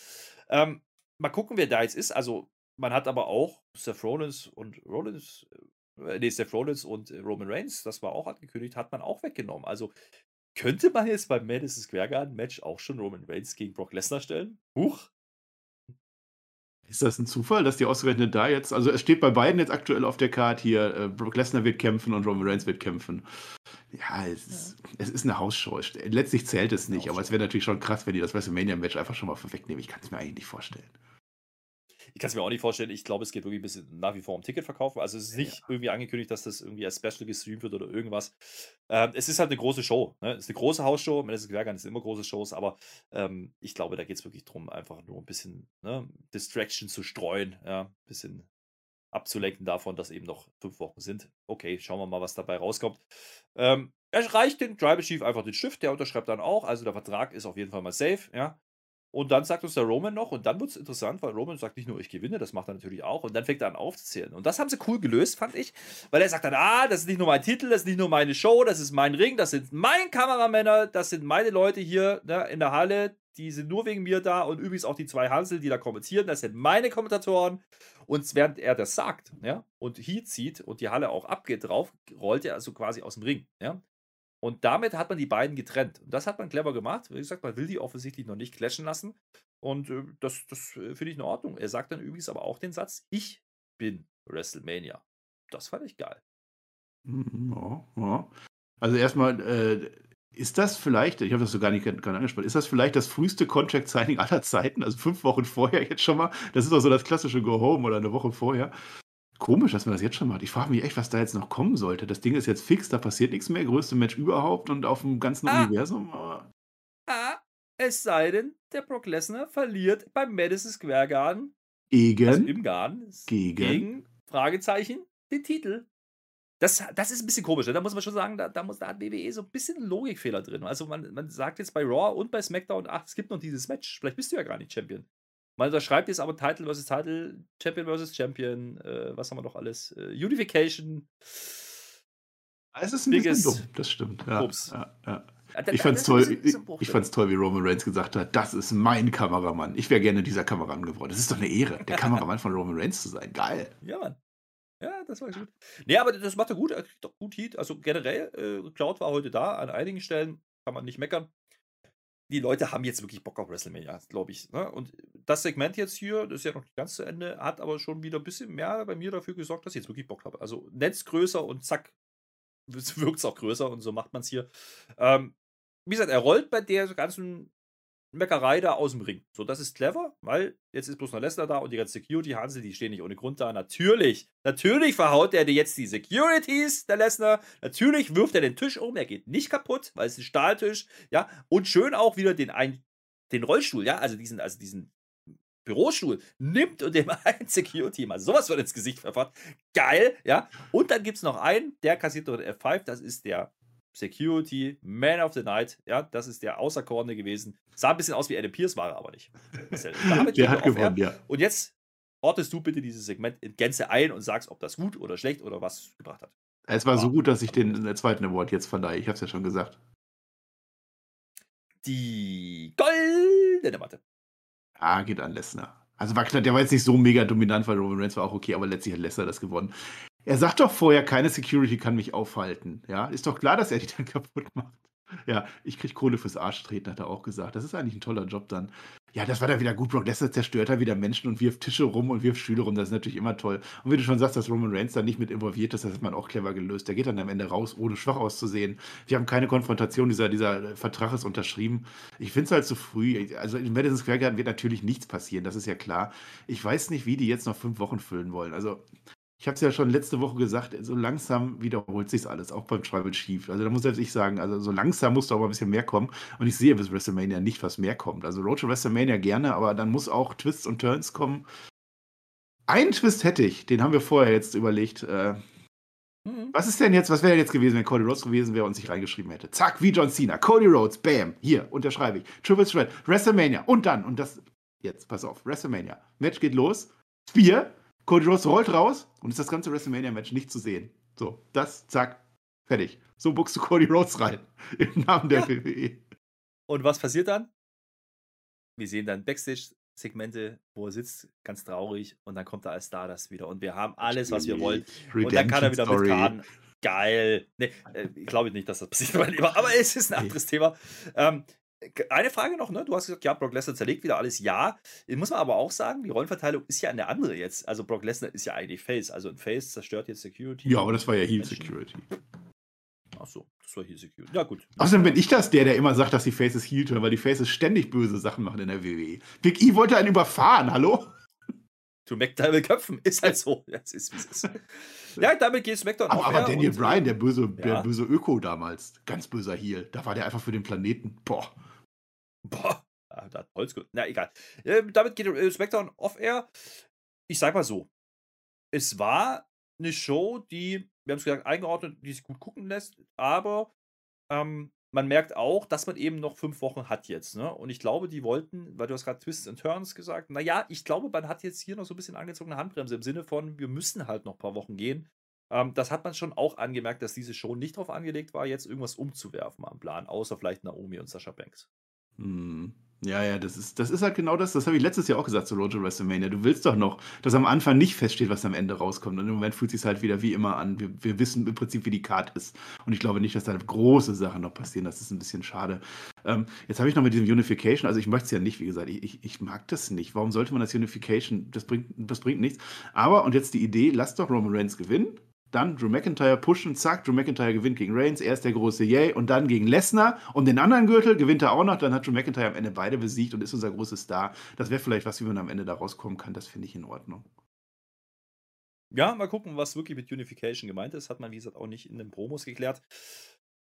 Ähm, mal gucken, wer da jetzt ist. Also, man hat aber auch Seth Rollins und Rollins, äh, nee, Seth Rollins und Roman Reigns, das war auch angekündigt, hat man auch weggenommen. Also, könnte man jetzt beim Madison Square Garden Match auch schon Roman Reigns gegen Brock Lesnar stellen? Huch, ist das ein Zufall, dass die ausgerechnet da jetzt, also es steht bei beiden jetzt aktuell auf der Karte hier, äh, Brock Lesnar wird kämpfen und Roman Reigns wird kämpfen. Ja, es, ja. Ist, es ist eine Hausshow. Letztlich zählt es nicht, aber es wäre natürlich schon krass, wenn die das WrestleMania-Match einfach schon mal vorwegnehmen. Ich kann es mir eigentlich nicht vorstellen. Ich kann es mir auch nicht vorstellen. Ich glaube, es geht wirklich ein bisschen nach wie vor um Ticketverkauf. Also es ist nicht ja. irgendwie angekündigt, dass das irgendwie als Special gestreamt wird oder irgendwas. Ähm, es ist halt eine große Show. Ne? Es ist eine große Hausshow. Es ist Quergan, es sind immer große Shows, aber ähm, ich glaube, da geht es wirklich darum, einfach nur ein bisschen ne, Distraction zu streuen. Ja, ein bisschen abzulenken davon, dass eben noch fünf Wochen sind. Okay, schauen wir mal, was dabei rauskommt. Ähm, er reicht den Tribal Chief einfach den Stift, der unterschreibt dann auch. Also der Vertrag ist auf jeden Fall mal safe, ja. Und dann sagt uns der Roman noch, und dann wird es interessant, weil Roman sagt nicht nur, ich gewinne, das macht er natürlich auch. Und dann fängt er an aufzuzählen. Und das haben sie cool gelöst, fand ich. Weil er sagt dann, ah, das ist nicht nur mein Titel, das ist nicht nur meine Show, das ist mein Ring, das sind meine Kameramänner, das sind meine Leute hier ne, in der Halle, die sind nur wegen mir da. Und übrigens auch die zwei Hansel, die da kommentieren, das sind meine Kommentatoren. Und während er das sagt, ja, und Heat zieht und die Halle auch abgeht drauf, rollt er also quasi aus dem Ring, ja. Und damit hat man die beiden getrennt. Und das hat man clever gemacht. Wie gesagt, man will die offensichtlich noch nicht clashen lassen. Und äh, das, das äh, finde ich in Ordnung. Er sagt dann übrigens aber auch den Satz: Ich bin WrestleMania. Das fand ich geil. Mhm, ja, ja. Also erstmal, äh, Ist das vielleicht, ich habe das so gar nicht, gar angesprochen, ist das vielleicht das früheste Contract-Signing aller Zeiten? Also fünf Wochen vorher jetzt schon mal? Das ist doch so das klassische Go-Home oder eine Woche vorher. Komisch, dass man das jetzt schon macht. Ich frage mich echt, was da jetzt noch kommen sollte. Das Ding ist jetzt fix, da passiert nichts mehr. Größte Match überhaupt und auf dem ganzen Ah. Universum. aber- Ah, es sei denn, der Brock Lesnar verliert beim Madison Square Garden, also Gegen, im Garden, gegen, gegen Fragezeichen, den Titel. Das, das ist ein bisschen komisch. ne? Da muss man schon sagen, da, da, muss, da hat WWE so ein bisschen Logikfehler drin. Also man, man sagt jetzt bei Raw und bei SmackDown, ach, es gibt noch dieses Match. Vielleicht bist du ja gar nicht Champion. Man unterschreibt jetzt aber Title versus Title, Champion versus Champion, äh, was haben wir noch alles? Äh, Unification. es ist ein bisschen dumm, das stimmt. Ja, ja, ja. Ich fand's toll, ich, ich fand's toll, wie Roman Reigns gesagt hat, das ist mein Kameramann. Ich wäre gerne dieser Kameramann geworden. Das ist doch eine Ehre, der Kameramann von Roman Reigns zu sein. Geil. Ja, Mann. Ja, das war gut. Nee, aber das macht er gut. Er kriegt doch gut Heat. Also generell, äh, Cloud war heute da. An einigen Stellen kann man nicht meckern. Die Leute haben jetzt wirklich Bock auf WrestleMania, glaube ich. Ne? Und das Segment jetzt hier, das ist ja noch nicht ganz zu Ende, hat aber schon wieder ein bisschen mehr bei mir dafür gesorgt, dass ich jetzt wirklich Bock habe. Also Netz größer und zack, wirkt es auch größer und so macht man es hier. Ähm, wie gesagt, er rollt bei der ganzen Meckerei da aus dem Ring. So, das ist clever, weil jetzt ist bloß noch Lesnar da und die ganze Security, Hansel, die stehen nicht ohne Grund da. Natürlich, natürlich verhaut er dir jetzt die Securities, der Lesnar. Natürlich wirft er den Tisch um, er geht nicht kaputt, weil es ein Stahltisch, ja. Und schön auch wieder den, ein, den Rollstuhl, ja, also diesen, also diesen Bürostuhl nimmt und dem einen Security mal sowas wird ins Gesicht verfahrt. Geil, ja. Und dann gibt es noch einen, der kassiert dort F5, das ist der Security Man of the Night. Ja, das ist der Außerkorne gewesen. Sah ein bisschen aus wie Adam Pierce, war er aber nicht. Der hat gewonnen, ja. Und jetzt ordnest du bitte dieses Segment in Gänze ein und sagst, ob das gut oder schlecht oder was gebracht hat. Es war so gut, dass ich den äh, zweiten Award jetzt verleihe. Ich habe es ja schon gesagt. Die goldene Matte. Ah, geht an Lesnar. Also war klar, der war jetzt nicht so mega dominant, weil Roman Reigns war auch okay, aber letztlich hat Lesnar das gewonnen. Er sagt doch vorher, keine Security kann mich aufhalten. Ja, ist doch klar, dass er die dann kaputt macht. Ja, ich krieg Kohle fürs Arschtreten, hat er auch gesagt. Das ist eigentlich ein toller Job dann. Ja, das war dann wieder gut. Brock Lesnar zerstört da wieder Menschen und wirft Tische rum und wirft Stühle rum. Das ist natürlich immer toll. Und wie du schon sagst, dass Roman Reigns da nicht mit involviert ist, das hat man auch clever gelöst. Der geht dann am Ende raus, ohne schwach auszusehen. Wir haben keine Konfrontation. Dieser, dieser Vertrag ist unterschrieben. Ich finde es halt zu früh. Also in Madison Square Garden wird natürlich nichts passieren, das ist ja klar. Ich weiß nicht, wie die jetzt noch fünf Wochen füllen wollen. Also ich habe es ja schon letzte Woche gesagt, so langsam wiederholt sich alles, auch beim Tribal Chief. Also da muss selbst ich sagen, also so langsam muss da auch mal ein bisschen mehr kommen. Und ich sehe bis WrestleMania nicht, was mehr kommt. Also Road to WrestleMania gerne, aber dann muss auch Twists und Turns kommen. Einen Twist hätte ich, den haben wir vorher jetzt überlegt. Äh, Mhm. was ist denn jetzt, was wäre jetzt gewesen, wenn Cody Rhodes gewesen wäre und sich reingeschrieben hätte? Zack, wie John Cena. Cody Rhodes, bam, hier, unterschreibe ich. Triple Threat, WrestleMania und dann, und das, jetzt, pass auf, WrestleMania. Match geht los. Spear, Cody Rhodes rollt raus und ist das ganze WrestleMania-Match nicht zu sehen. So, das, zack, fertig. So buchst du Cody Rhodes rein. Im Namen der Ja. WWE. Und was passiert dann? Wir sehen dann Backstage-Segmente, wo er sitzt, ganz traurig, und dann kommt er als Stardust wieder. Und wir haben alles, was wir wollen. Und dann kann er wieder Redemption Story. mitfahren. Geil. Nee, äh, ich glaube nicht, dass das passiert. Aber es ist ein anderes Thema. Ähm, eine Frage noch, ne? Du hast gesagt, ja, Brock Lesnar zerlegt wieder alles. Ja, muss man aber auch sagen, die Rollenverteilung ist ja eine andere jetzt. Also Brock Lesnar ist ja eigentlich Face. Also ein Face zerstört jetzt Security. Ja, aber das war ja Menschen. Security. Ach so, das war hier Security. Ja, gut. Außerdem bin ich das der, der immer sagt, dass die Faces Heel turn, weil die Faces ständig böse Sachen machen in der WWE. Big E wollte einen überfahren, hallo? To McDowell köpfen. Ist halt so. Ja, es ist, wie es ist. Ja, damit geht SmackDown Aber, aber Daniel und- Bryan, der böse, der Ja. böse Öko damals, ganz böser Heel, da war der einfach für den Planeten. Boah. Boah, ah, da hat Holz ge- Na, egal. Ähm, damit geht äh, SmackDown off-air. Ich sag mal so. Es war eine Show, die, wir haben es gesagt, eingeordnet, die sich gut gucken lässt, aber ähm, man merkt auch, dass man eben noch fünf Wochen hat jetzt. Ne? Und ich glaube, die wollten, weil du hast gerade Twists and Turns gesagt, naja, ich glaube, man hat jetzt hier noch so ein bisschen angezogene Handbremse im Sinne von, wir müssen halt noch ein paar Wochen gehen. Ähm, das hat man schon auch angemerkt, dass diese Show nicht darauf angelegt war, jetzt irgendwas umzuwerfen am Plan, außer vielleicht Naomi und Sascha Banks. Hm. Ja, ja, das ist, das ist halt genau das. Das habe ich letztes Jahr auch gesagt zu Road to WrestleMania. Du willst doch noch, dass am Anfang nicht feststeht, was am Ende rauskommt. Und im Moment fühlt es sich halt wieder wie immer an. Wir, wir wissen im Prinzip, wie die Card ist. Und ich glaube nicht, dass da große Sachen noch passieren. Das ist ein bisschen schade. Ähm, jetzt habe ich noch mit diesem Unification, also ich möchte es ja nicht, wie gesagt, ich, ich, ich mag das nicht. Warum sollte man das Unification? Das bringt, das bringt nichts. Aber, und jetzt die Idee, lass doch Roman Reigns gewinnen. Dann Drew McIntyre pushen, zack, Drew McIntyre gewinnt gegen Reigns, er ist der große Yay und dann gegen Lesnar und den anderen Gürtel gewinnt er auch noch, dann hat Drew McIntyre am Ende beide besiegt und ist unser großes Star. Das wäre vielleicht was, wie man am Ende da rauskommen kann, das finde ich in Ordnung. Ja, mal gucken, was wirklich mit Unification gemeint ist. Hat man, wie gesagt, auch nicht in den Promos geklärt.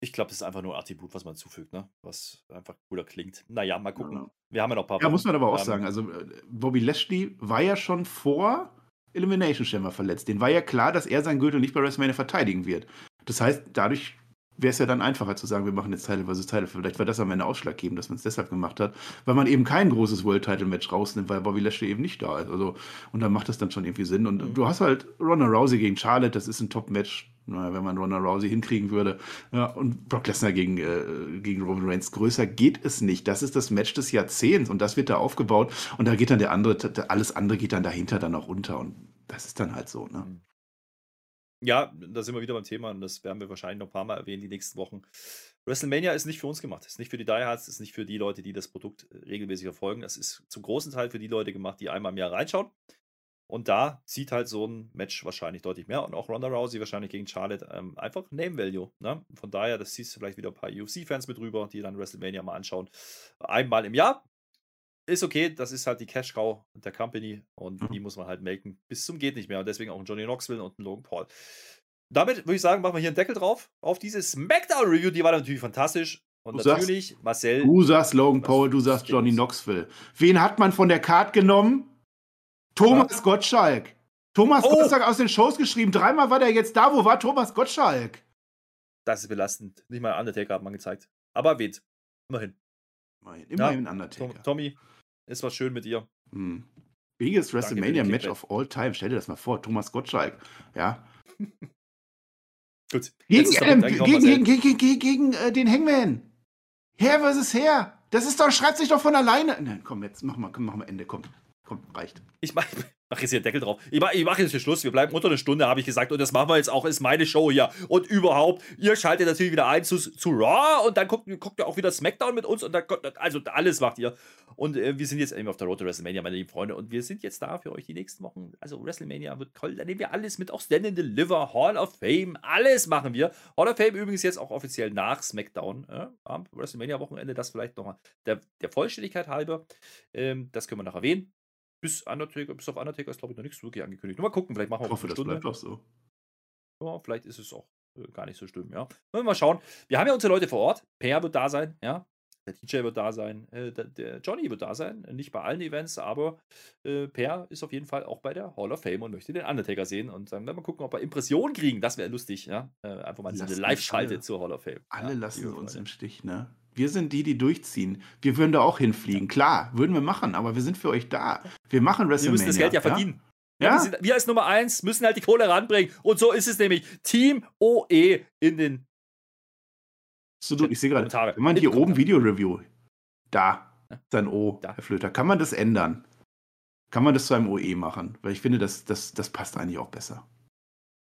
Ich glaube, das ist einfach nur ein Attribut, was man zufügt, ne? Was einfach cooler klingt. Naja, mal gucken. Ja. Wir haben ja noch ein paar. Ja, muss man aber auch ähm, sagen. Also, äh, Bobby Lashley war ja schon vor Elimination Chamber verletzt. Den war ja klar, dass er seinen Gürtel nicht bei WrestleMania verteidigen wird. Das heißt, dadurch wäre es ja dann einfacher zu sagen, wir machen jetzt Title versus Title. Vielleicht war das am Ende ausschlaggebend, dass man es deshalb gemacht hat, weil man eben kein großes World Title Match rausnimmt, weil Bobby Lashley eben nicht da ist. Also, und dann macht das dann schon irgendwie Sinn. Und mhm. du hast halt Ronda Rousey gegen Charlotte, das ist ein Top-Match, wenn man Ronda Rousey hinkriegen würde. Ja, und Brock Lesnar gegen, äh, gegen Roman Reigns. Größer geht es nicht. Das ist das Match des Jahrzehnts und das wird da aufgebaut. Und da geht dann der andere, alles andere geht dann dahinter dann auch unter. Und das ist dann halt so, ne? Mhm. Ja, da sind wir wieder beim Thema und das werden wir wahrscheinlich noch ein paar Mal erwähnen die nächsten Wochen. WrestleMania ist nicht für uns gemacht, ist nicht für die Diehards, ist nicht für die Leute, die das Produkt äh, regelmäßig verfolgen. Es ist zum großen Teil für die Leute gemacht, die einmal im Jahr reinschauen. Und da sieht halt so ein Match wahrscheinlich deutlich mehr und auch Ronda Rousey wahrscheinlich gegen Charlotte ähm, einfach Name Value. Ne? Von daher, das siehst du vielleicht wieder ein paar UFC-Fans mit rüber, die dann WrestleMania mal anschauen. Einmal im Jahr ist okay, das ist halt die Cash-Cow der Company und mhm. die muss man halt melken bis zum geht nicht mehr. Und deswegen auch ein Johnny Knoxville und ein Logan Paul. Damit würde ich sagen, machen wir hier einen Deckel drauf auf diese SmackDown-Review. Die war natürlich fantastisch. Und du natürlich, sagst, Marcel. Du sagst Logan Paul, du sagst Johnny Knoxville. Wen hat man von der Card genommen? Thomas ja. Gottschalk. Thomas oh. Gottschalk aus den Shows geschrieben. Dreimal war der jetzt da. Wo war Thomas Gottschalk? Das ist belastend. Nicht mal Undertaker hat man gezeigt. Aber erwähnt. Immerhin. Immerhin, immerhin ja. Undertaker. Tommy, es war schön mit dir. Hm. Biggest WrestleMania Match of all time. Stell dir das mal vor, Thomas Gottschalk. Ja. Gut. Gegen, ähm, gegen, gegen, gegen, gegen äh, den Hangman. Her versus her. Das ist doch, schreibt sich doch von alleine. Nein, komm, jetzt mach mal, komm, mach mal Ende, komm. Komm, reicht. Ich mach, mach jetzt hier Deckel drauf. Ich mache mach jetzt hier Schluss. Wir bleiben unter einer Stunde, habe ich gesagt. Und das machen wir jetzt auch. Ist meine Show hier. Und überhaupt, ihr schaltet natürlich wieder ein zu, zu Raw. Und dann guckt, guckt ihr auch wieder SmackDown mit uns. Und dann, also alles macht ihr. Und äh, wir sind jetzt eben auf der Road to WrestleMania, meine lieben Freunde. Und wir sind jetzt da für euch die nächsten Wochen. Also WrestleMania wird toll. Da nehmen wir alles mit. Auch Stand and Deliver, Hall of Fame. Alles machen wir. Hall of Fame übrigens jetzt auch offiziell nach SmackDown. Äh, am WrestleMania-Wochenende. Das vielleicht nochmal der, der Vollständigkeit halber. Ähm, das können wir noch erwähnen bis Undertaker, bis auf Undertaker ist, glaube ich, noch nichts wirklich angekündigt. Nur mal gucken, vielleicht machen wir ich hoffe, das Stunde. bleibt auch so. Ja, vielleicht ist es auch äh, gar nicht so schlimm, ja. Wollen wir mal schauen. Wir haben ja unsere Leute vor Ort. Per wird da sein, ja. Der DJ wird da sein, äh, der, der, Johnny wird da sein. Nicht bei allen Events, aber äh, Per ist auf jeden Fall auch bei der Hall of Fame und möchte den Undertaker sehen. Und dann werden wir gucken, ob wir Impressionen kriegen. Das wäre lustig, ja. Äh, einfach mal eine Live-Schalte zur Hall of Fame. Alle ja, lassen uns im Stich, ne? Wir sind die, die durchziehen. Wir würden da auch hinfliegen. Klar, würden wir machen, aber wir sind für euch da. Wir machen WrestleMania. Wir müssen das Geld ja verdienen. Ja? Wir, sind, wir als Nummer 1 müssen halt die Kohle ranbringen. Und so ist es nämlich. Team OE in den. Absolut, ich sehe gerade, wenn man hier oben Video-Review, da, sein O, da. Herr Flöter, kann man das ändern? Kann man das zu einem OE machen? Weil ich finde, das, das, das passt eigentlich auch besser.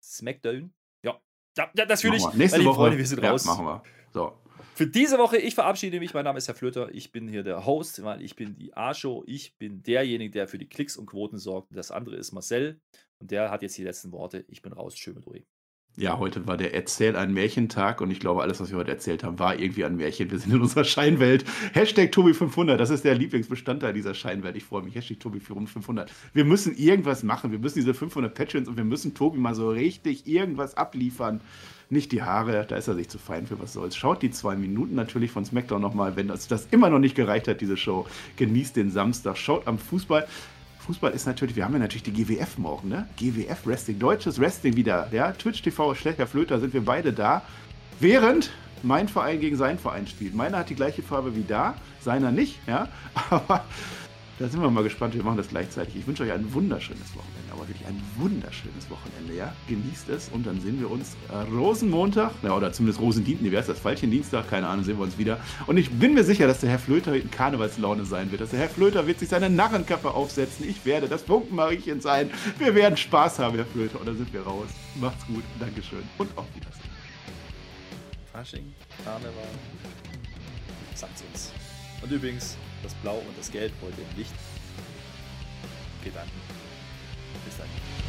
Smackdown? Ja. Ja, das fühle ich. Nächste Woche. Freunde, wir sind raus. Ja, machen wir. So. Für diese Woche, ich verabschiede mich. Mein Name ist Herr Flöter. Ich bin hier der Host, weil ich bin die A-Show. Ich bin derjenige, der für die Klicks und Quoten sorgt. Das andere ist Marcel. Und der hat jetzt die letzten Worte. Ich bin raus. Schön mit Uri. Ja, heute war der Erzähl ein Märchentag und ich glaube, alles, was wir heute erzählt haben, war irgendwie ein Märchen. Wir sind in unserer Scheinwelt. Hashtag Tobi500, das ist der Lieblingsbestandteil dieser Scheinwelt. Ich freue mich. Hashtag Tobi500. Wir müssen irgendwas machen. Wir müssen diese 500 Patrons und wir müssen Tobi mal so richtig irgendwas abliefern nicht die Haare, da ist er sich zu fein für was soll's. Schaut die zwei Minuten natürlich von SmackDown nochmal, wenn das, das immer noch nicht gereicht hat, diese Show. Genießt den Samstag, schaut am Fußball. Fußball ist natürlich, wir haben ja natürlich die GWF morgen, ne? GWF Wrestling, deutsches Wrestling wieder. Ja, Twitch TV, schlechter Flöter, sind wir beide da. Während mein Verein gegen seinen Verein spielt. Meiner hat die gleiche Farbe wie da, seiner nicht, ja. Aber da sind wir mal gespannt. Wir machen das gleichzeitig. Ich wünsche euch ein wunderschönes Wochenende, aber wirklich ein wunderschönes Wochenende, ja? Genießt es und dann sehen wir uns äh, Rosenmontag, ja, oder zumindest Rosendienst, wie heißt das? Dienstag, keine Ahnung, sehen wir uns wieder. Und ich bin mir sicher, dass der Herr Flöter in Karnevalslaune sein wird. Dass der Herr Flöter wird sich seine Narrenkappe aufsetzen. Ich werde das Funkenmariechen sein. Wir werden Spaß haben, Herr Flöter. Und dann sind wir raus. Macht's gut. Dankeschön. Und auf Wiedersehen. Fasching, Karneval. Sagt's uns. Und übrigens, das Blau und das Gelb heute im Licht. Gedanken.